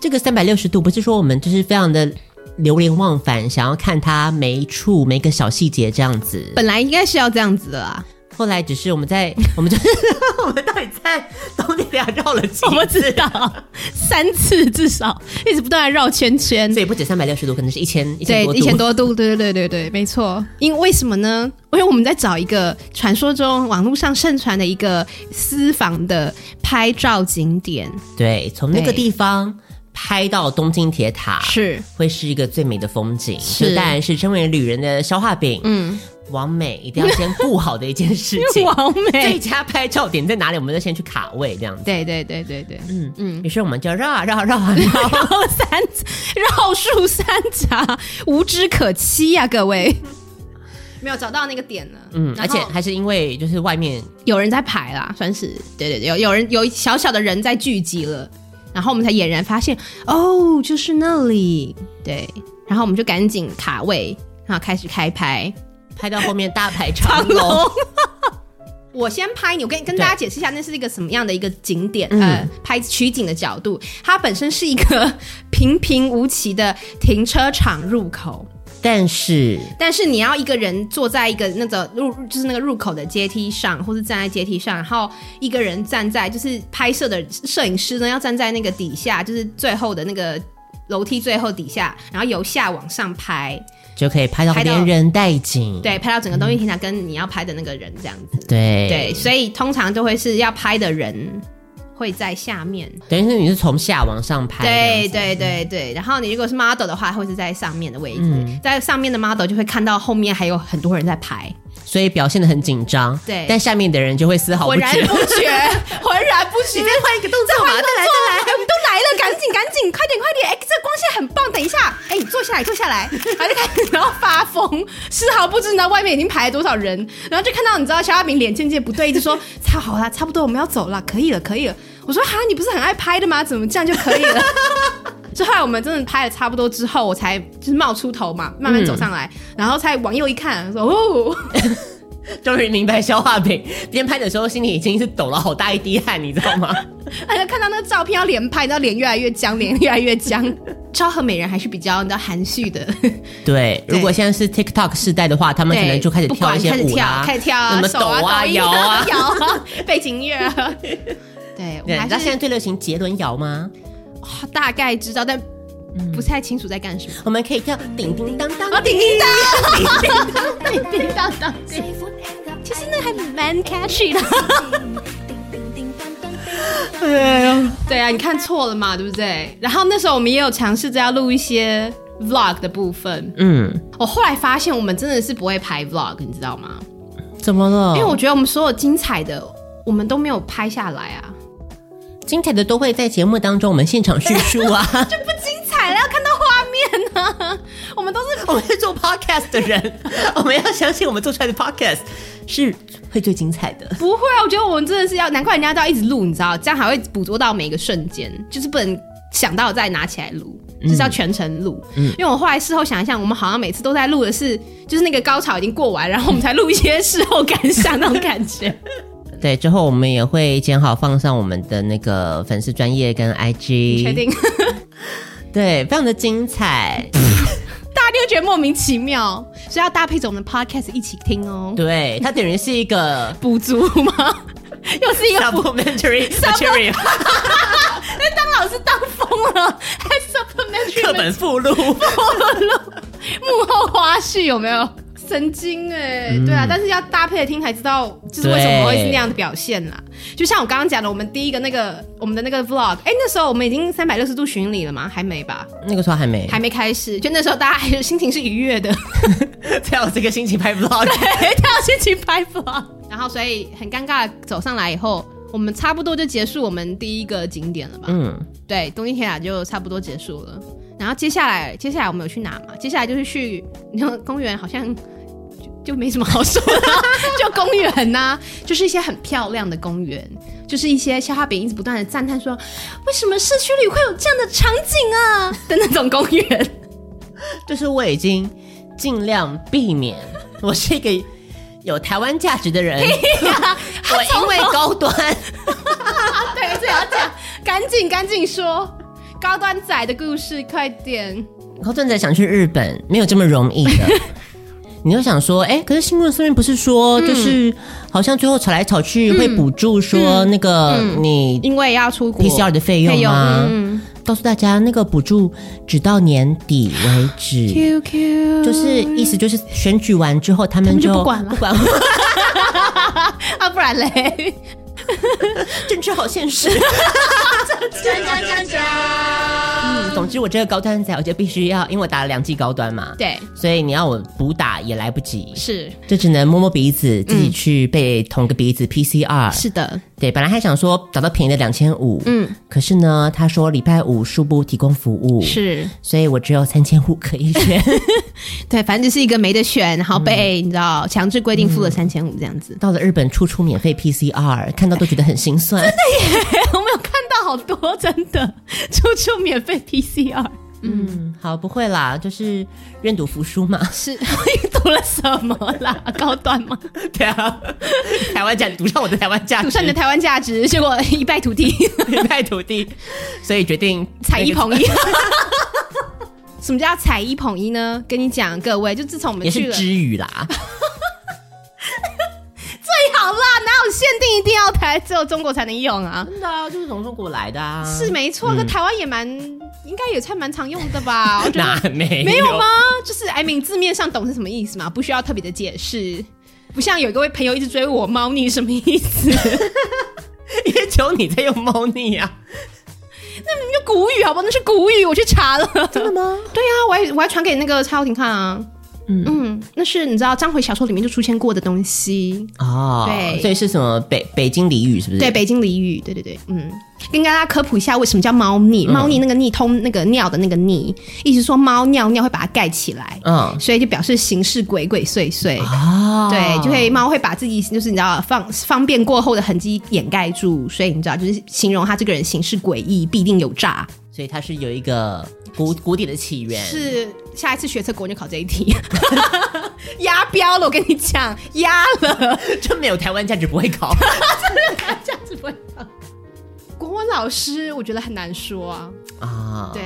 这个三百六十度不是说我们就是非常的流连忘返，想要看它每一处每个小细节这样子。本来应该是要这样子的啦。后来只是我们在，我们就是 我们到底在东帝俩绕了几次？我不知道，三次至少一直不断的绕圈圈，所以不止三百六十度，可能是一千一千多度，一千多度，对对对对对，没错。因为什么呢？因为我们在找一个传说中网络上盛传的一个私房的拍照景点，对，从那个地方拍到东京铁塔是会是一个最美的风景，是当然是身为旅人的消化饼，嗯。网美一定要先顾好的一件事情。完美最佳拍照点在哪里？我们就先去卡位，这样子。对对对对对，嗯嗯。于是我们就绕啊绕啊绕啊绕 三绕树三匝，无枝可栖呀，各位。没有找到那个点了。嗯，而且还是因为就是外面有人在排啦，算是对对对，有有人有小小的人在聚集了，然后我们才俨然发现，哦，就是那里。对，然后我们就赶紧卡位，然后开始开拍。拍到后面大排长龙，我先拍你。我跟跟大家解释一下，那是一个什么样的一个景点？呃，拍取景的角度，它本身是一个平平无奇的停车场入口，但是但是你要一个人坐在一个那个入就是那个入口的阶梯上，或是站在阶梯上，然后一个人站在就是拍摄的摄影师呢要站在那个底下，就是最后的那个楼梯最后底下，然后由下往上拍。就可以拍到连人带景，对，拍到整个东西平常跟你要拍的那个人这样子，对。对，所以通常都会是要拍的人会在下面，等于是你是从下往上拍，对对对对，然后你如果是 model 的话，会是在上面的位置，嗯、在上面的 model 就会看到后面还有很多人在拍。所以表现的很紧张，对，但下面的人就会丝毫不觉，浑然不觉，浑然不觉。你再换一个动作嘛，再来再来，我们都来了，赶紧赶紧，快点快点！哎，这光线很棒，等一下，哎，你坐下来坐下来，然后就开始然后发疯，丝毫不知道外面已经排了多少人，然后就看到你知道肖亚明脸渐渐不对，一直说差好了，差不多我们要走了，可以了可以了。我说哈，你不是很爱拍的吗？怎么这样就可以了？之后来我们真的拍了差不多之后，我才就是冒出头嘛，慢慢走上来，嗯、然后才往右一看，说哦，终于明白消化饼边拍的时候心里已经是抖了好大一滴汗，你知道吗？而且看到那个照片要连拍，你知道脸越来越僵，脸越来越僵。超和美人还是比较你知道含蓄的。对，如果现在是 TikTok 时代的话，他们可能就开始跳一些舞啊，开始跳，什么抖啊、摇啊、摇啊，背景音乐啊。对，你知道现在最流行杰伦摇吗？大概知道，但不太清楚在干什么。我们可以叫叮叮当当，叮叮当，叮叮当，叮叮当当。其实那还蛮 catchy 的。对对啊，你看错了嘛，对不对？然后那时候我们也有尝试着要录一些 vlog 的部分。嗯，我后来发现我们真的是不会拍 vlog，你知道吗？怎么了？因为我觉得我们所有精彩的，我们都没有拍下来啊。精彩的都会在节目当中，我们现场叙述啊，就不精彩了，要看到画面呢、啊。我们都是 我们是做 podcast 的人，我们要相信我们做出来的 podcast 是会最精彩的。不会啊，我觉得我们真的是要，难怪人家都要一直录，你知道，这样还会捕捉到每一个瞬间，就是不能想到再拿起来录，就是要全程录。嗯，因为我后来事后想一想，我们好像每次都在录的是，就是那个高潮已经过完，然后我们才录一些事后感想那种感觉。对，之后我们也会剪好放上我们的那个粉丝专业跟 IG，确定？对，非常的精彩，大家就觉得莫名其妙，所以要搭配着我们的 Podcast 一起听哦。对，它等于是一个补足吗？又是一个 supplementary material。那当老师当疯了，还 supplementary 课本附录，附录，幕后花絮有没有？神经哎、欸，对啊，嗯、但是要搭配听才知道，就是为什么会是那样的表现啦。对就像我刚刚讲的，我们第一个那个我们的那个 vlog，哎、欸，那时候我们已经三百六十度巡礼了吗？还没吧？那个时候还没，还没开始。就那时候大家还是心情是愉悦的，才有这个心情拍 vlog，对，才有心情拍 vlog。然后所以很尴尬，走上来以后，我们差不多就结束我们第一个景点了吧？嗯，对，东京铁塔就差不多结束了。然后接下来，接下来我们有去哪嘛？接下来就是去你看公园，好像。就没什么好说的，就公园呐、啊，就是一些很漂亮的公园，就是一些消化饼一直不断的赞叹说，为什么社区里会有这样的场景啊 的那种公园。就是我已经尽量避免，我是一个有台湾价值的人，啊、我因为高端。对，这要讲赶紧赶紧说高端仔的故事，快点！高端仔想去日本，没有这么容易的。你就想说，哎，可是新闻上面不是说，就是好像最后吵来吵去会补助说那个你因为要出国 PCR 的费用吗？告诉大家，那个补助只到年底为止。QQ 就是意思就是选举完之后，他们就不管了，不管了。啊，不然嘞？政治好现实。嗯，总之我这个高端仔，我就必须要，因为我打了两剂高端嘛，对，所以你要我补打也来不及，是，就只能摸摸鼻子，自己去被捅个鼻子 PCR。是的，对，本来还想说找到便宜的两千五，嗯，可是呢，他说礼拜五书不提供服务，是，所以我只有三千五可以选。对，反正就是一个没得选，然后被、嗯、你知道强制规定付了三千五这样子。到了日本，处处免费 PCR，看到都觉得很心酸。真的耶，我没有好多，真的，处处免费 PCR。嗯，好，不会啦，就是愿赌服输嘛。是，你赌了什么啦？高端吗？对啊，台湾价值，赌上我的台湾价值，赌上你的台湾价值，结果一败涂地，一败涂地，所以决定踩一捧一。什么叫踩一捧一呢？跟你讲，各位，就自从我们去了，也是支语啦。最好啦，哪有限定一定要台，只有中国才能用啊？真的啊，就是从中国来的啊。是没错，可台湾也蛮，应该也算蛮常用的吧？我觉得哪没没有吗？就是 I mean 字面上懂是什么意思嘛，不需要特别的解释。不像有一位朋友一直追我，猫腻什么意思？因为只有你在用猫腻啊。那明明就古语，好不好？那是古语，我去查了。真的吗？对啊，我还我还传给那个蔡浩庭看啊。嗯嗯，那是你知道章回小说里面就出现过的东西哦。对，所以是什么北北京俚语是不是？对，北京俚语，对对对，嗯。跟大家科普一下，为什么叫猫腻？猫腻那个腻通那个尿的那个腻，意思说猫尿尿会把它盖起来，嗯，所以就表示行事鬼鬼祟祟啊。对，就会猫会把自己就是你知道方方便过后的痕迹掩盖住，所以你知道就是形容他这个人行事诡异，必定有诈。所以它是有一个古古典的起源。是下一次学测国就考这一题，压标了。我跟你讲，压了，真没有台湾价值不会考，价值不会考。国文老师，我觉得很难说啊。啊，对，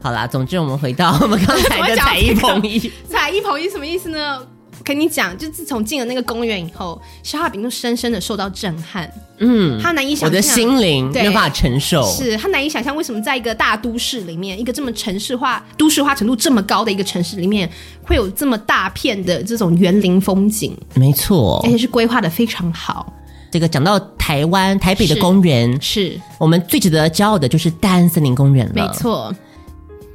好啦，总之我们回到我们刚才的 踩一捧一，踩一捧一什么意思呢？跟你讲，就自从进了那个公园以后，消化饼就深深的受到震撼。嗯，他难以想象，我的心灵没有办法承受。是他难以想象，为什么在一个大都市里面，一个这么城市化、都市化程度这么高的一个城市里面，会有这么大片的这种园林风景？没错，而且是规划的非常好。这个讲到台湾台北的公园，是，是我们最值得骄傲的，就是大安森林公园了。没错。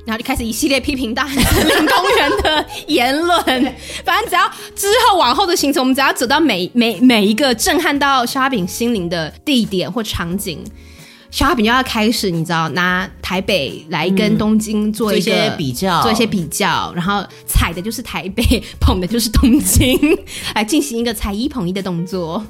然后就开始一系列批评大林公园的言论，反正只要之后往后的行程，我们只要走到每每每一个震撼到消化饼心灵的地点或场景，消化饼就要开始，你知道，拿台北来跟东京做一些比较，做一些比较，然后踩的就是台北，捧的就是东京，来进行一个踩一捧一的动作。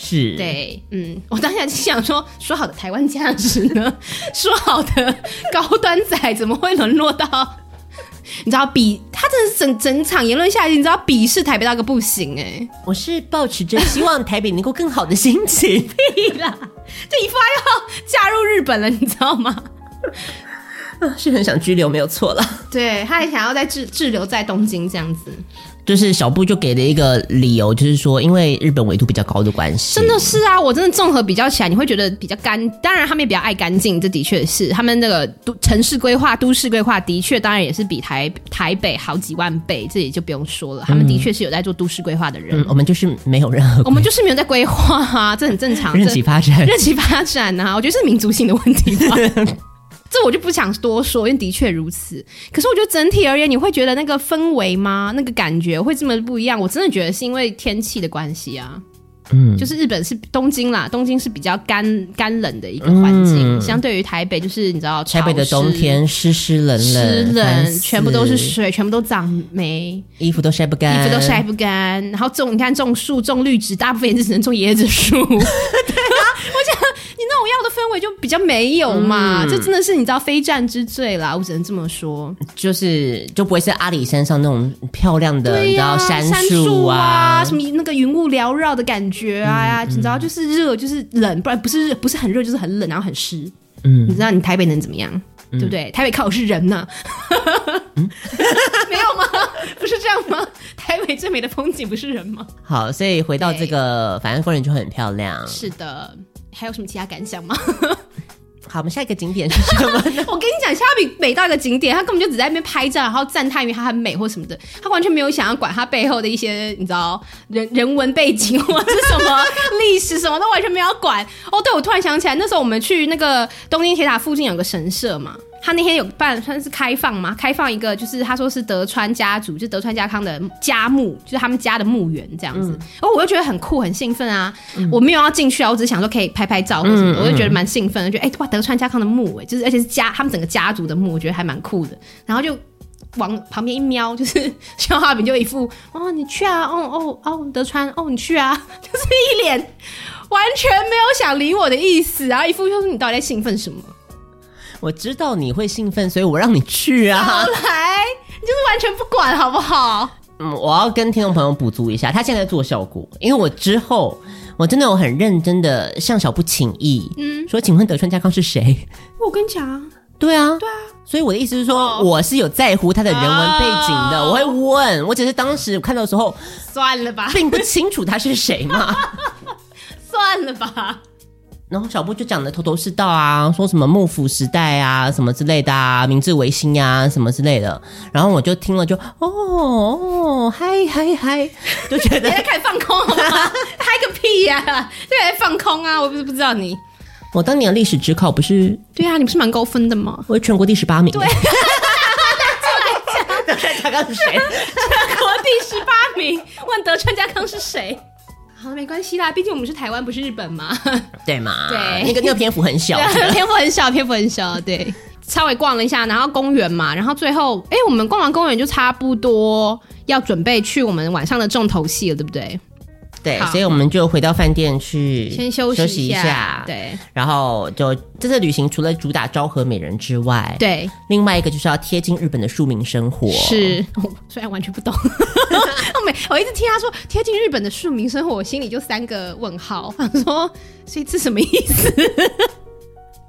是对，嗯，我当下就想说，说好的台湾价值呢？说好的高端仔怎么会沦落到？你知道比他真的是整整场言论下来，你知道鄙视台北到个不行哎、欸！我是抱持着希望台北能够更好的心情，屁啦，这一发要嫁入日本了，你知道吗？是很想拘留，没有错了。对，他还想要再滞滞留在东京这样子。就是小布就给了一个理由，就是说因为日本纬度比较高的关系。真的是啊，我真的综合比较起来，你会觉得比较干。当然他们也比较爱干净，这的确是他们那个都城市规划、都市规划的确，当然也是比台台北好几万倍，这也就不用说了。他们的确是有在做都市规划的人。嗯，我们就是没有任何，我们就是没有在规划啊，这很正常。任其发展，任其发展啊，我觉得是民族性的问题吧。这我就不想多说，因为的确如此。可是我觉得整体而言，你会觉得那个氛围吗？那个感觉会这么不一样？我真的觉得是因为天气的关系啊。嗯，就是日本是东京啦，东京是比较干干冷的一个环境，嗯、相对于台北，就是你知道，台北的冬天湿湿冷冷，湿冷，全部都是水，全部都长霉，衣服都晒不干，衣服都晒不干。然后种，你看种树，种绿植，大部分也是只能种椰子树。我要的氛围就比较没有嘛，这、嗯、真的是你知道非战之罪啦，我只能这么说。就是就不会是阿里山上那种漂亮的，你知道山树啊，什么那个云雾缭绕的感觉啊，你知道就是热就是冷，不然不是热不是很热就是很冷，然后很湿。嗯，你知道你台北能怎么样？对不对？台北靠的是人呐、啊，嗯、没有吗？不是这样吗？台北最美的风景不是人吗？好，所以回到这个反正风景就很漂亮。是的，还有什么其他感想吗？好，我们下一个景点是什么呢？我跟你讲，夏比美到一个景点，他根本就只在那边拍照，然后赞叹于它很美或什么的，他完全没有想要管它背后的一些你知道人人文背景或者是什么 历史什么都完全没有管。哦，对，我突然想起来，那时候我们去那个东京铁塔附近有个神社嘛。他那天有办算是开放嘛？开放一个就是他说是德川家族，就是德川家康的家墓，就是他们家的墓园这样子。嗯、哦，我就觉得很酷，很兴奋啊！嗯、我没有要进去啊，我只是想说可以拍拍照或什么，嗯、我就觉得蛮兴奋的，觉得哎、欸、哇，德川家康的墓哎，就是而且是家他们整个家族的墓，我觉得还蛮酷的。然后就往旁边一瞄，就是肖化饼就一副哦你去啊，哦哦哦德川哦你去啊，就是一脸完全没有想理我的意思，然后一副就是你到底在兴奋什么？我知道你会兴奋，所以我让你去啊！好来，你就是完全不管，好不好？嗯，我要跟听众朋友补足一下，他现在在做效果，因为我之后我真的有很认真的向小布请意，嗯，说请问德川家康是谁？我跟你讲，对啊，对啊，所以我的意思是说，哦、我是有在乎他的人文背景的，哦、我会问，我只是当时看到的时候，算了吧，并不清楚他是谁嘛，算了吧。然后小布就讲的头头是道啊，说什么幕府时代啊，什么之类的啊，明治维新呀，什么之类的。然后我就听了就，哦哦，嗨嗨嗨，就觉得你在开始放空好吗？嗨个屁呀、在放空啊！我不是不知道你，我当年的历史只考不是？对啊，你不是蛮高分的吗？我是全国第十八名。对，德川家康是谁？全国第十八名，问德川家康是谁？好，没关系啦，毕竟我们是台湾，不是日本嘛，对嘛？对，那个那个篇幅很小，篇幅很小，篇幅很小，对。稍微逛了一下，然后公园嘛，然后最后，哎，我们逛完公园就差不多要准备去我们晚上的重头戏了，对不对？对，所以我们就回到饭店去先休息，休息一下。对，然后就这次旅行除了主打昭和美人之外，对，另外一个就是要贴近日本的庶民生活。是，我虽然完全不懂，我每我一直听他说贴近日本的庶民生活，我心里就三个问号，他说所以这什么意思？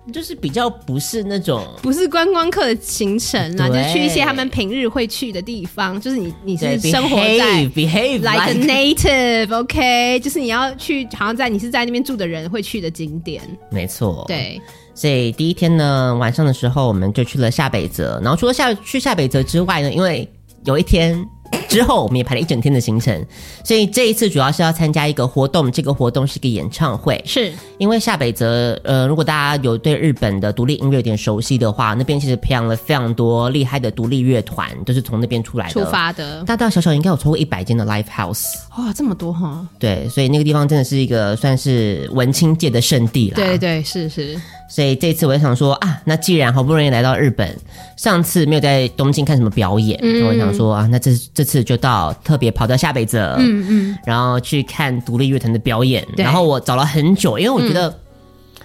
就是比较不是那种不是观光客的行程啊，对就去一些他们平日会去的地方。就是你你是生活在 behave like a native，OK，就是你要去，好像在你是在那边住的人会去的景点。没错，对。所以第一天呢，晚上的时候我们就去了下北泽，然后除了下去下北泽之外呢，因为有一天。之后我们也排了一整天的行程，所以这一次主要是要参加一个活动。这个活动是一个演唱会，是因为下北泽，呃，如果大家有对日本的独立音乐有点熟悉的话，那边其实培养了非常多厉害的独立乐团，都是从那边出来的。出发的，大大小小应该有超过一百间的 live house。哇，这么多哈！对，所以那个地方真的是一个算是文青界的圣地了。对对，是是。所以这次我就想说啊，那既然好不容易来到日本，上次没有在东京看什么表演，嗯、我想说啊，那这这次就到特别跑到下北泽，嗯嗯，然后去看独立乐团的表演。然后我找了很久，因为我觉得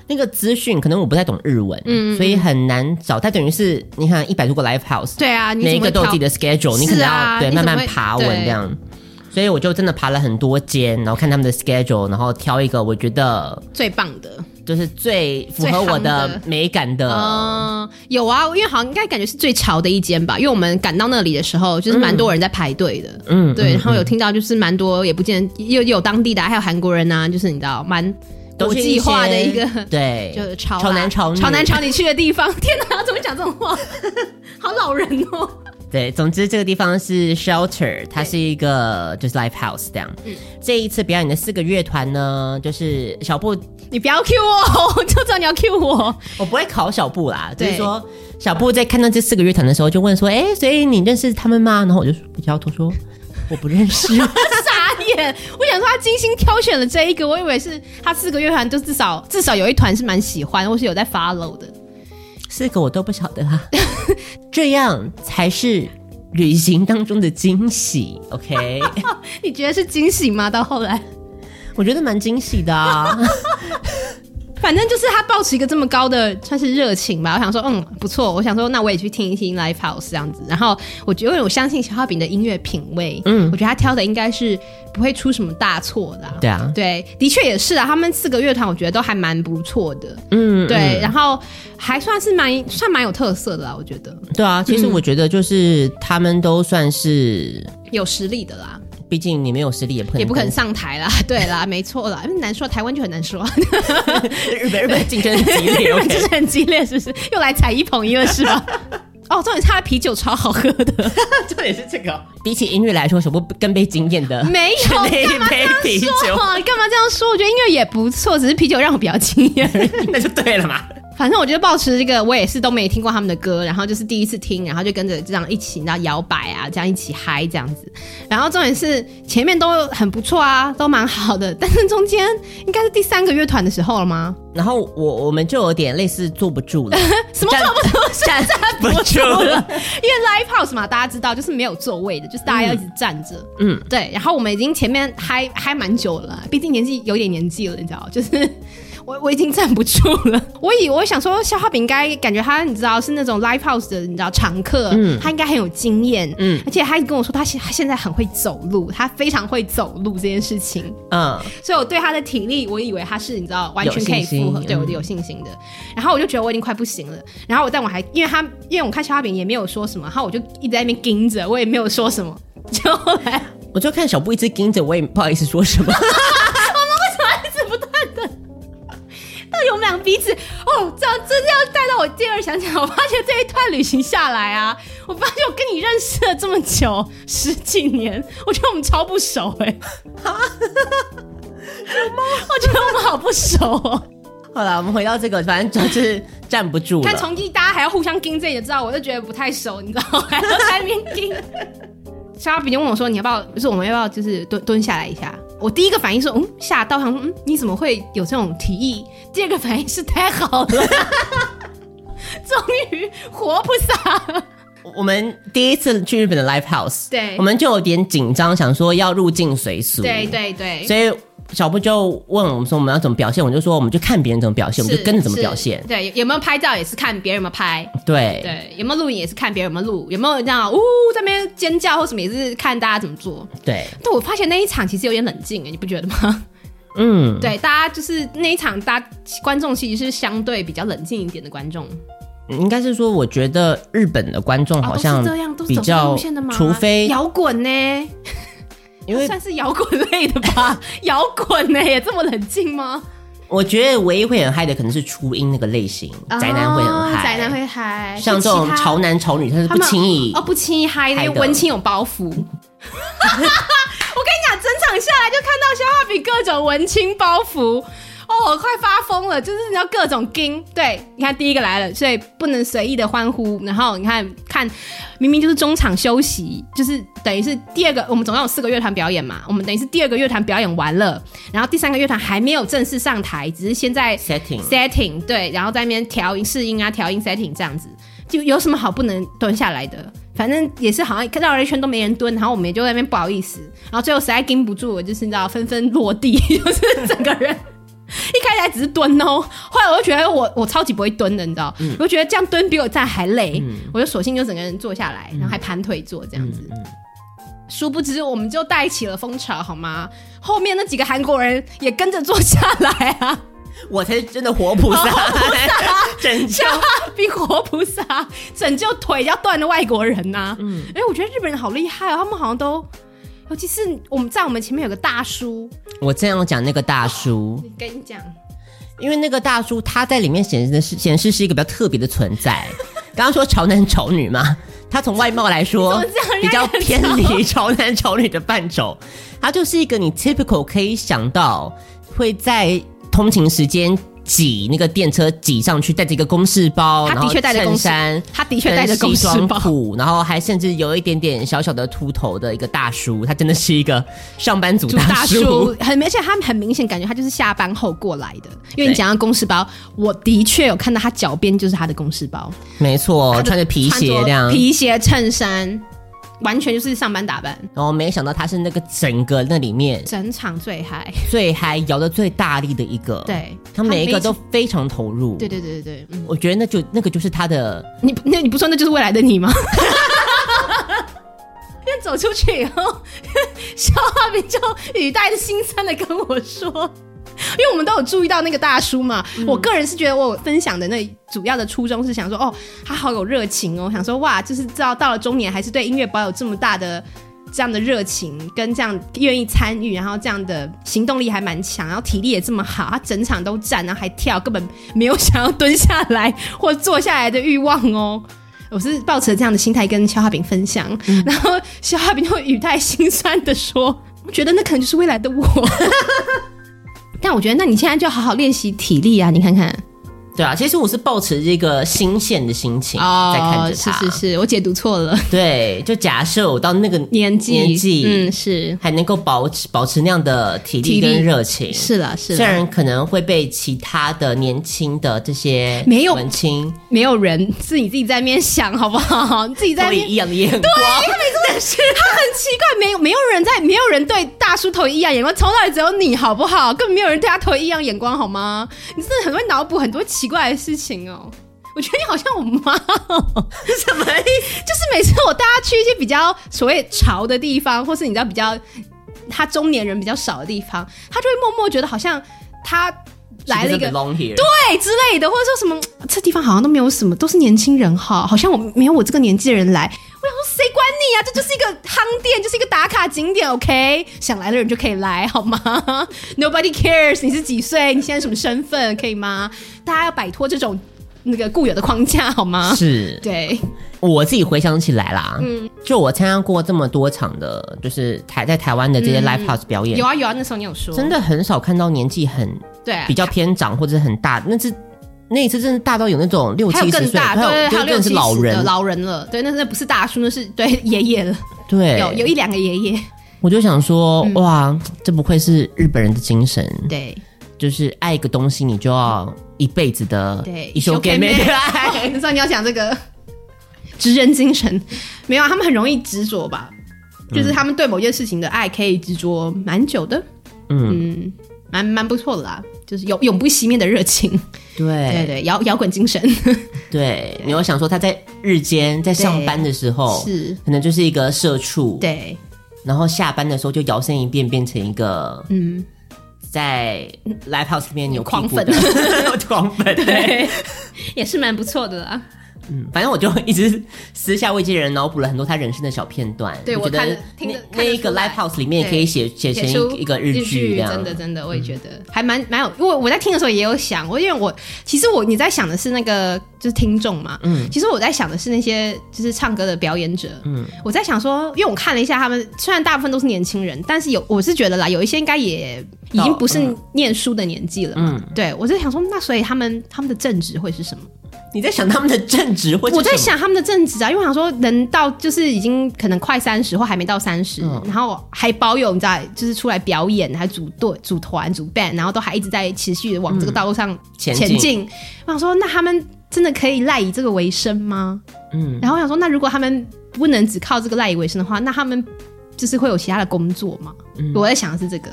那个资讯可能我不太懂日文，嗯，所以很难找。它等于是你看一百多个 live house，对啊，每一个都有自己的 schedule，你可能要、啊、对慢慢爬文这样。所以我就真的爬了很多间，然后看他们的 schedule，然后挑一个我觉得最棒的。就是最符合我的美感的，嗯，有啊，因为好像应该感觉是最潮的一间吧，因为我们赶到那里的时候，就是蛮多人在排队的，嗯，对，然后有听到就是蛮多，也不见又有当地的，还有韩国人呐，就是你知道，蛮国际化的一个，对，就是潮潮男潮女。潮男潮女去的地方，天哪，怎么讲这种话？好老人哦。对，总之这个地方是 Shelter，它是一个就是 Live House 这样。嗯，这一次表演的四个乐团呢，就是小布，你不要 Q 我，我就知道你要 Q 我，我不会考小布啦。对就是说，小布在看到这四个乐团的时候，就问说：“哎，所以你认识他们吗？”然后我就比较头说：“我不认识。”傻眼！我想说他精心挑选了这一个，我以为是他四个乐团，就至少至少有一团是蛮喜欢，或是有在 follow 的。四个我都不晓得啊，这样才是旅行当中的惊喜。OK，你觉得是惊喜吗？到后来，我觉得蛮惊喜的啊。反正就是他抱持一个这么高的算是热情吧，我想说，嗯，不错。我想说，那我也去听一听 Live House 这样子。然后我觉得，因为我相信小浩饼的音乐品味，嗯，我觉得他挑的应该是不会出什么大错的。对啊，对，的确也是啊。他们四个乐团，我觉得都还蛮不错的。嗯，对，然后还算是蛮算蛮有特色的啦，我觉得。对啊，其实我觉得就是他们都算是有实力的啦。毕竟你没有实力也不可能，也不可能上台啦。对啦，没错啦，因为难说，台湾就很难说。日本日本竞争很激烈，日本就是很激烈，是不是？又来踩一捧一了是吧？哦，重点是他的啤酒超好喝的，重点是这个。比起音乐来说，什么更被惊艳的没有？干嘛这样说？干嘛这样说？我觉得音乐也不错，只是啤酒让我比较惊艳。那就对了嘛。反正我觉得抱持这个，我也是都没听过他们的歌，然后就是第一次听，然后就跟着这样一起，然后摇摆啊，这样一起嗨这样子。然后重点是前面都很不错啊，都蛮好的，但是中间应该是第三个乐团的时候了吗？然后我我们就有点类似坐不住了，什么坐不住？站站不住了，因为 live house 嘛，大家知道就是没有座位的，就是大家要一直站着。嗯，对。然后我们已经前面嗨嗨蛮久了，毕竟年纪有点年纪了，你知道，就是。我我已经站不住了，我以我想说，消化饼应该感觉他你知道是那种 live house 的你知道常客，嗯，他应该很有经验，嗯，而且他跟我说他现他现在很会走路，他非常会走路这件事情，嗯，所以我对他的体力，我以为他是你知道完全可以负荷，对我有信心的，然后我就觉得我已经快不行了，然后我但我还因为他因为我看消化饼也没有说什么，然后我就一直在那边盯着，我也没有说什么，就后来我就看小布一直盯着，我也不好意思说什么。我们两个彼此哦，这样真的要带到我第二想想，我发现这一段旅行下来啊，我发现我跟你认识了这么久十几年，我觉得我们超不熟哎、欸，啊，有吗？我觉得我们好不熟哦。好了，我们回到这个，反正就是站不住。看从一大家还要互相盯着，也知道，我就觉得不太熟，你知道吗？还要在那边盯。莎比就问我说：“你要不要？就是我们要不要？就是蹲蹲下来一下？”我第一个反应是：“嗯，吓到。”想说：“嗯，你怎么会有这种提议？”第二个反应是：“太好了，终于活菩萨。”我们第一次去日本的 Live House，对，我们就有点紧张，想说要入境随俗。对对对，所以。小布就问我们说我们要怎么表现，我就说我们就看别人怎么表现，我们就跟着怎么表现。对，有没有拍照也是看别人有没有拍。对对，有没有录影也是看别人有没有录，有没有这样呜在那边尖叫或什么也是看大家怎么做。对，但我发现那一场其实有点冷静哎，你不觉得吗？嗯，对，大家就是那一场，大家观众其实是相对比较冷静一点的观众。应该是说，我觉得日本的观众好像比较，除非摇滚呢。因为算是摇滚类的吧，摇滚呢也这么冷静吗？我觉得唯一会很嗨的可能是初音那个类型，哦、宅男会很嗨，宅男会嗨，像这种潮男潮女他是不轻易哦，不轻易嗨，因为文青有包袱。我跟你讲，整场下来就看到消化比各种文青包袱。哦，我快发疯了，就是你要各种惊，对，你看第一个来了，所以不能随意的欢呼。然后你看看，明明就是中场休息，就是等于是第二个，我们总共有四个乐团表演嘛，我们等于是第二个乐团表演完了，然后第三个乐团还没有正式上台，只是现在 setting setting 对，然后在那边调音试音啊，调音 setting 这样子，就有什么好不能蹲下来的？反正也是好像看到了一圈都没人蹲，然后我们也就在那边不好意思，然后最后实在盯不住，就是你知道纷纷落地，就是整个人。一开始还只是蹲哦，后来我就觉得我我超级不会蹲的，你知道？嗯、我就觉得这样蹲比我站还累，嗯、我就索性就整个人坐下来，然后还盘腿坐这样殊不知我们就带起了风潮，好吗？后面那几个韩国人也跟着坐下来啊！我才是真的活菩萨，拯救比活菩萨拯救腿要断的外国人呐、啊！嗯，哎、欸，我觉得日本人好厉害哦，他们好像都。尤其是我们在我们前面有个大叔，我这样讲那个大叔，哦、跟你讲，因为那个大叔他在里面显示的是显示是一个比较特别的存在。刚刚说潮男潮女嘛，他从外貌来说 比较偏离潮男潮女的范畴，他就是一个你 typical 可以想到会在通勤时间。挤那个电车挤上去，带着一个公事包，他的确带着公衫，他的确带着公事包，然后还甚至有一点点小小的秃头的一个大叔，他真的是一个上班族大叔，大叔。很而且他很明显感觉他就是下班后过来的，因为你讲到公事包，我的确有看到他脚边就是他的公事包，没错，穿着皮鞋这样，皮鞋衬衫。完全就是上班打扮，然后没想到他是那个整个那里面整场最嗨，最嗨摇的最大力的一个。对，他每一个都非常投入。对对对对对，嗯，我觉得那就那个就是他的。你那你不说那就是未来的你吗？因为走出去以后，肖化饼就语带着心酸的跟我说。因为我们都有注意到那个大叔嘛，嗯、我个人是觉得我分享的那主要的初衷是想说，哦，他好有热情哦，想说哇，就是知道到了中年还是对音乐保有这么大的这样的热情，跟这样愿意参与，然后这样的行动力还蛮强，然后体力也这么好，他整场都站，然后还跳，根本没有想要蹲下来或坐下来的欲望哦。我是抱持这样的心态跟肖化饼分享，嗯、然后肖化饼就语带心酸的说，我 觉得那可能就是未来的我。但我觉得，那你现在就好好练习体力啊！你看看。对啊，其实我是抱持这个新鲜的心情在看着他。是是是，我解读错了。对，就假设我到那个 年纪，年纪嗯是还能够保持保持那样的体力跟热情，是了是。虽然可能会被其他的年轻的这些没有文青，没有人是你自己在那边想好不好？你自己在那边异样的眼光。对，他没真的是他很奇怪，没有没有人在，没有人对大叔投异样眼光，从来只有你好不好？根本没有人对他投异样眼光好吗？你真的很会脑补很多奇怪的事情哦，我觉得你好像我妈，什么意思？就是每次我带他去一些比较所谓潮的地方，或是你知道比较他中年人比较少的地方，他就会默默觉得好像他来了一个对之类的，或者说什么这地方好像都没有什么，都是年轻人哈，好像我没有我这个年纪的人来。我想说谁管你啊？这就是一个夯店，就是一个打卡景点，OK？想来的人就可以来好吗？Nobody cares 你是几岁，你现在什么身份，可以吗？大家要摆脱这种那个固有的框架好吗？是，对。我自己回想起来啦，嗯，就我参加过这么多场的，就是台在台湾的这些 live house 表演，有啊有啊，那时候你有说，真的很少看到年纪很对比较偏长或者很大，那是。那一次真的大到有那种六七十岁，还有六七十老人。老人了，对，那那不是大叔，那是对 爷爷了，对，有有一两个爷爷。我就想说，哇，这不愧是日本人的精神，对，就是爱一个东西，你就要一辈子的，对，一生悬命爱。你知道你要讲这个 职人精神，没有啊？他们很容易执着吧？就是他们对某件事情的爱可以执着蛮久的，嗯，蛮蛮不错的啦。就是永永不熄灭的热情，对对对，摇摇滚精神。对，你有想说他在日间在上班的时候，是可能就是一个社畜，对。然后下班的时候就摇身一变变成一个嗯，在 live house 里面有狂粉，狂粉，对，也是蛮不错的啦。嗯，反正我就一直私下为这些人脑补了很多他人生的小片段。对，我觉得那那一个 live house 里面也可以写写成一个日剧，真的真的，我也觉得还蛮蛮有。因为我在听的时候也有想，我因为我其实我你在想的是那个就是听众嘛，嗯，其实我在想的是那些就是唱歌的表演者，嗯，我在想说，因为我看了一下他们，虽然大部分都是年轻人，但是有我是觉得啦，有一些应该也已经不是念书的年纪了，嗯，对我在想说，那所以他们他们的正职会是什么？你在想他们的正职，或者我在想他们的正职啊，因为我想说，能到就是已经可能快三十，或还没到三十，嗯，然后还保有你知道，就是出来表演，还组队、组团、组 band，然后都还一直在持续的往这个道路上前进。嗯、前进。我想说，那他们真的可以赖以这个为生吗？嗯，然后我想说，那如果他们不能只靠这个赖以为生的话，那他们就是会有其他的工作吗？嗯、我在想的是这个。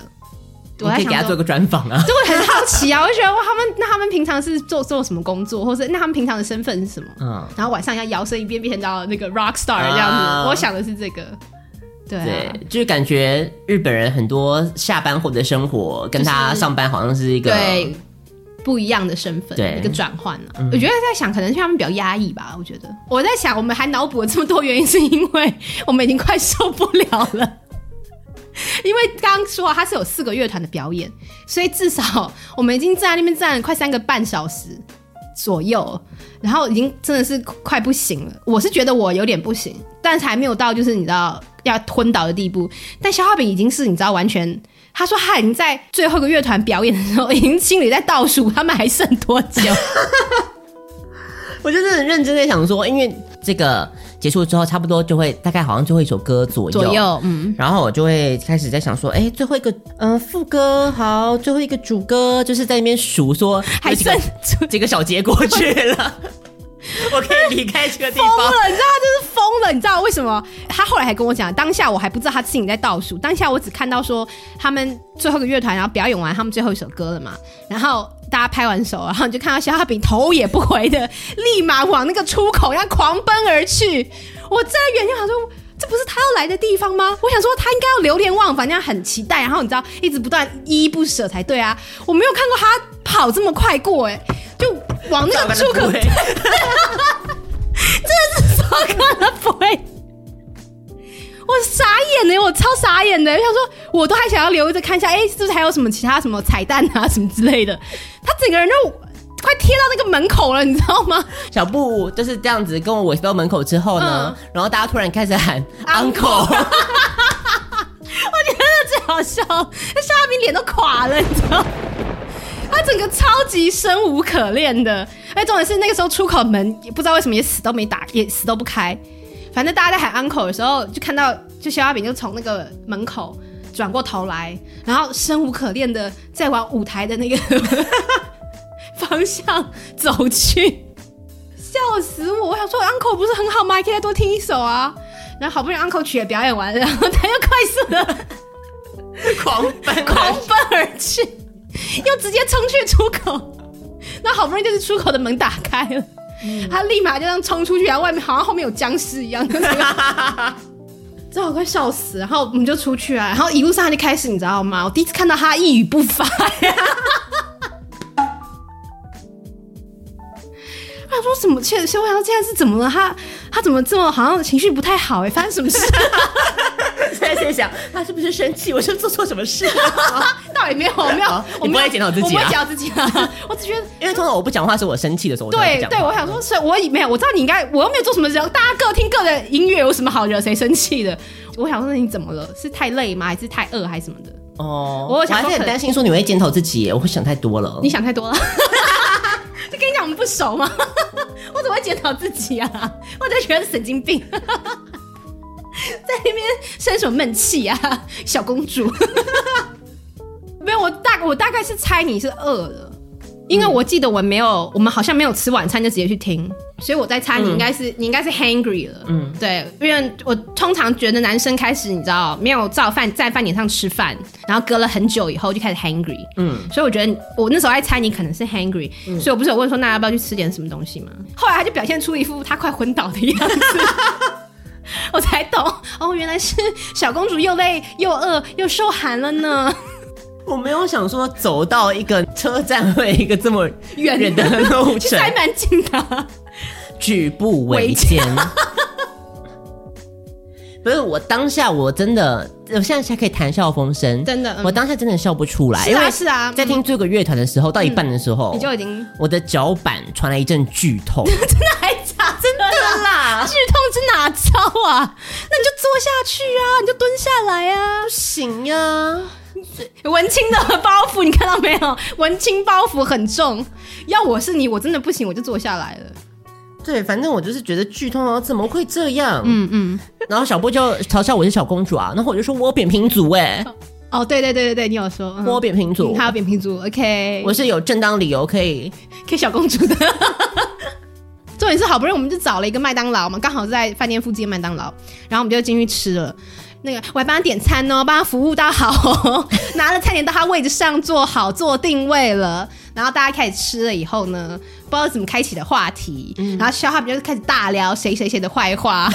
我可以给他做个专访啊，就会很好奇啊！我就觉得哇，他们那他们平常是做做什么工作，或是那他们平常的身份是什么？嗯，然后晚上要摇身一变变成到那个 rock star 这样子，啊、我想的是这个。对，啊、对，就是感觉日本人很多下班后的生活跟他上班好像是一个、就是、对不一样的身份，对一个转换呢。嗯、我觉得在想，可能是他们比较压抑吧。我觉得我在想，我们还脑补了这么多原因，是因为我们已经快受不了了。因为刚刚说他是有四个乐团的表演，所以至少我们已经站在那边站了快三个半小时左右，然后已经真的是快不行了。我是觉得我有点不行，但是还没有到就是你知道要昏倒的地步。但消化饼已经是你知道完全，他说他已经在最后一个乐团表演的时候，已经心里在倒数他们还剩多久。我就是很认真在想说，因为这个。结束之后，差不多就会大概好像最后一首歌左右，左右，嗯，然后我就会开始在想说，哎，最后一个，嗯、呃，副歌好，最后一个主歌，就是在那边数说还剩 几个小节过去了，我可以离开这个地疯方。了，你知道他就是疯了，你知道为什么？他后来还跟我讲，当下我还不知道他自己在倒数，当下我只看到说他们最后一个乐团，然后表演完他们最后一首歌了嘛，然后大家拍完手，然后你就看到肖化饼头也不回的，立马往那个出口要狂奔而去。我在远远想说，这不是他要来的地方吗？我想说他应该要流连忘返，那样很期待，然后你知道一直不断依依不舍才对啊。我没有看过他跑这么快过、欸，哎，就往那个出口。真的是糟糕的不会，我傻眼呢，我超傻眼的。我想说，我都还想要留着看一下，哎、欸，是不是还有什么其他什么彩蛋啊，什么之类的？他整个人就快贴到那个门口了，你知道吗？小布就是这样子跟我尾随到门口之后呢，嗯、然后大家突然开始喊 uncle，我觉得最好笑，那肖化饼脸都垮了，你知道。他整个超级生无可恋的，哎，重点是那个时候出口门也不知道为什么也死都没打，也死都不开。反正大家在喊 uncle 的时候，就看到就肖亚饼就从那个门口转过头来，然后生无可恋的在往舞台的那个 方向走去，笑死我！我想说 uncle 不是很好吗？还可以再多听一首啊。然后好不容易 uncle 曲也表演完了，然后他又快速的狂奔狂奔而去。又直接冲去出口，那好不容易就是出口的门打开了，嗯、他立马就这样冲出去，然后外面好像后面有僵尸一样，真的我快笑死。然后我们就出去啊，然后一路上他就开始，你知道吗？我第一次看到他一语不发呀。他说什么？确实，我想现在是怎么了？他他怎么这么好像情绪不太好？哎，发生什么事？现在在想他是不是生气？我是不是做错什么事？倒也没有，没有，我不会检讨自己啊，我不会检讨自己啊。我只觉得，因为通常我不讲话是我生气的时候。对对，我想说，是我没有，我知道你应该，我又没有做什么事，大家各听各的音乐，有什么好惹谁生气的？我想说，你怎么了？是太累吗？还是太饿？还是什么的？哦，我还是很担心说你会检讨自己，我会想太多了。你想太多了。就跟你讲，我们不熟吗？我怎么会检讨自己啊？我就觉得是神经病，在那边生什么闷气啊？小公主，没有，我大我大概是猜你是饿了。因为我记得我没有，我们好像没有吃晚餐就直接去听，所以我在猜你应该是、嗯、你应该是 hungry 了，嗯，对，因为我通常觉得男生开始你知道没有照饭在饭点上吃饭，然后隔了很久以后就开始 hungry，嗯，所以我觉得我那时候在猜你可能是 hungry，、嗯、所以我不是有问说那要不要去吃点什么东西吗？后来他就表现出一副他快昏倒的样子，我才懂。哦，原来是小公主又累又饿又受寒了呢。我没有想说走到一个车站会一个这么远远的路程，其实还蛮近的，举步维艰。不是我当下我真的，我现在才可以谈笑风生，真的，我当下真的笑不出来，因为是啊，在听这个乐团的时候，到一半的时候，你就已经我的脚板传来一阵剧痛？真的啦，剧痛是哪招啊？那你就坐下去啊，你就蹲下来啊，不行呀。文青的包袱，你看到没有？文青包袱很重。要我是你，我真的不行，我就坐下来了。对，反正我就是觉得剧痛啊，怎么会这样？嗯嗯。然后小波就嘲笑我是小公主啊，然后我就说我扁平足哎。哦，对对对对对，你有说、嗯、我扁平足，他有扁平足。OK，我是有正当理由可以可以小公主的。重点是好不容易我们就找了一个麦当劳嘛，刚好在饭店附近的麦当劳，然后我们就进去吃了。那个，我还帮他点餐哦，帮他服务到好哦，拿了餐点到他位置上坐好，做定位了。然后大家开始吃了以后呢，不知道怎么开启的话题，嗯、然后肖化饼就开始大聊谁谁谁的坏话。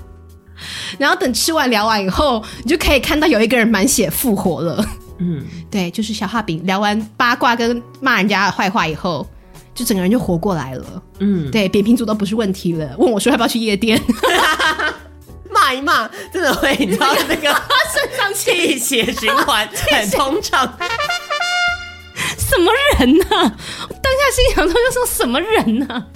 然后等吃完聊完以后，你就可以看到有一个人满血复活了。嗯，对，就是小画饼聊完八卦跟骂人家的坏话以后，就整个人就活过来了。嗯，对，扁平足都不是问题了。问我说要不要去夜店。骂一骂，真的会，你知道那个 肾上气血循环很 通畅。什么人呢、啊？当下心想说，就说什么人呢、啊？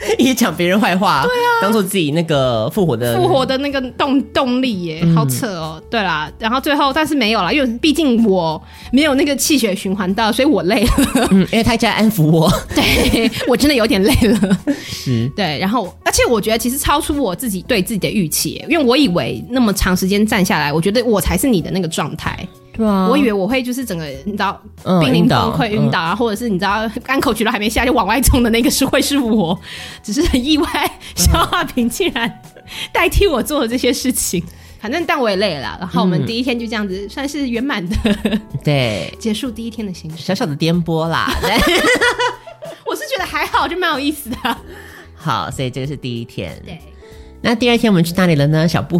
一直讲别人坏话，对啊，当做自己那个复活的复活的那个动动力耶，好扯哦。对啦，然后最后但是没有啦，因为毕竟我没有那个气血循环到，所以我累了。嗯，因为他一直在安抚我，对我真的有点累了。是，对，然后而且我觉得其实超出我自己对自己的预期，因为我以为那么长时间站下来，我觉得我才是你的那个状态。对啊，我以为我会就是整个你知道嗯濒临崩溃晕倒啊，或者是你知道干口渠都还没下就往外冲的那个是会是我，只是很意外，消化瓶竟然代替我做了这些事情。反正但我也累了，然后我们第一天就这样子算是圆满的 对，结束第一天的行程，小小的颠簸啦。对我是觉得还好，就蛮有意思的啊。好，所以这个是第一天。对，那第二天我们去哪里了呢？小布。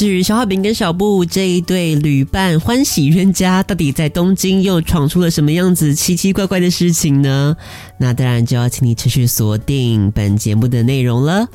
至于小饼跟小布这一对旅伴欢喜冤家，到底在东京又闯出了什么样子奇奇怪怪的事情呢？那当然就要请你持续锁定本节目的内容了。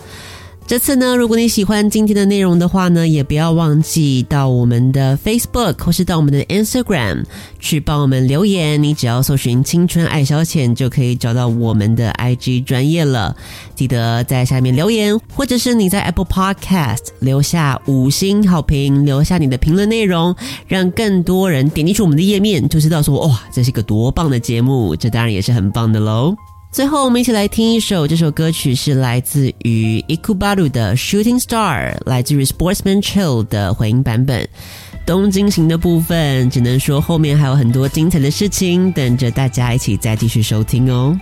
这次呢，如果你喜欢今天的内容的话呢，也不要忘记到我们的 Facebook 或是到我们的 Instagram 去帮我们留言。你只要搜寻“青春爱消遣”就可以找到我们的 IG 专业了。记得在下面留言，或者是你在 Apple Podcast 留下五星好评，留下你的评论内容，让更多人点进去我们的页面，就知道说哇，这是一个多棒的节目。这当然也是很棒的喽。最后，我们一起来听一首，这首歌曲是来自于 Ikubaru 的 Shooting Star，来自于 Sportsman Chill 的回音版本。东京行的部分，只能说后面还有很多精彩的事情等着大家一起再继续收听哦。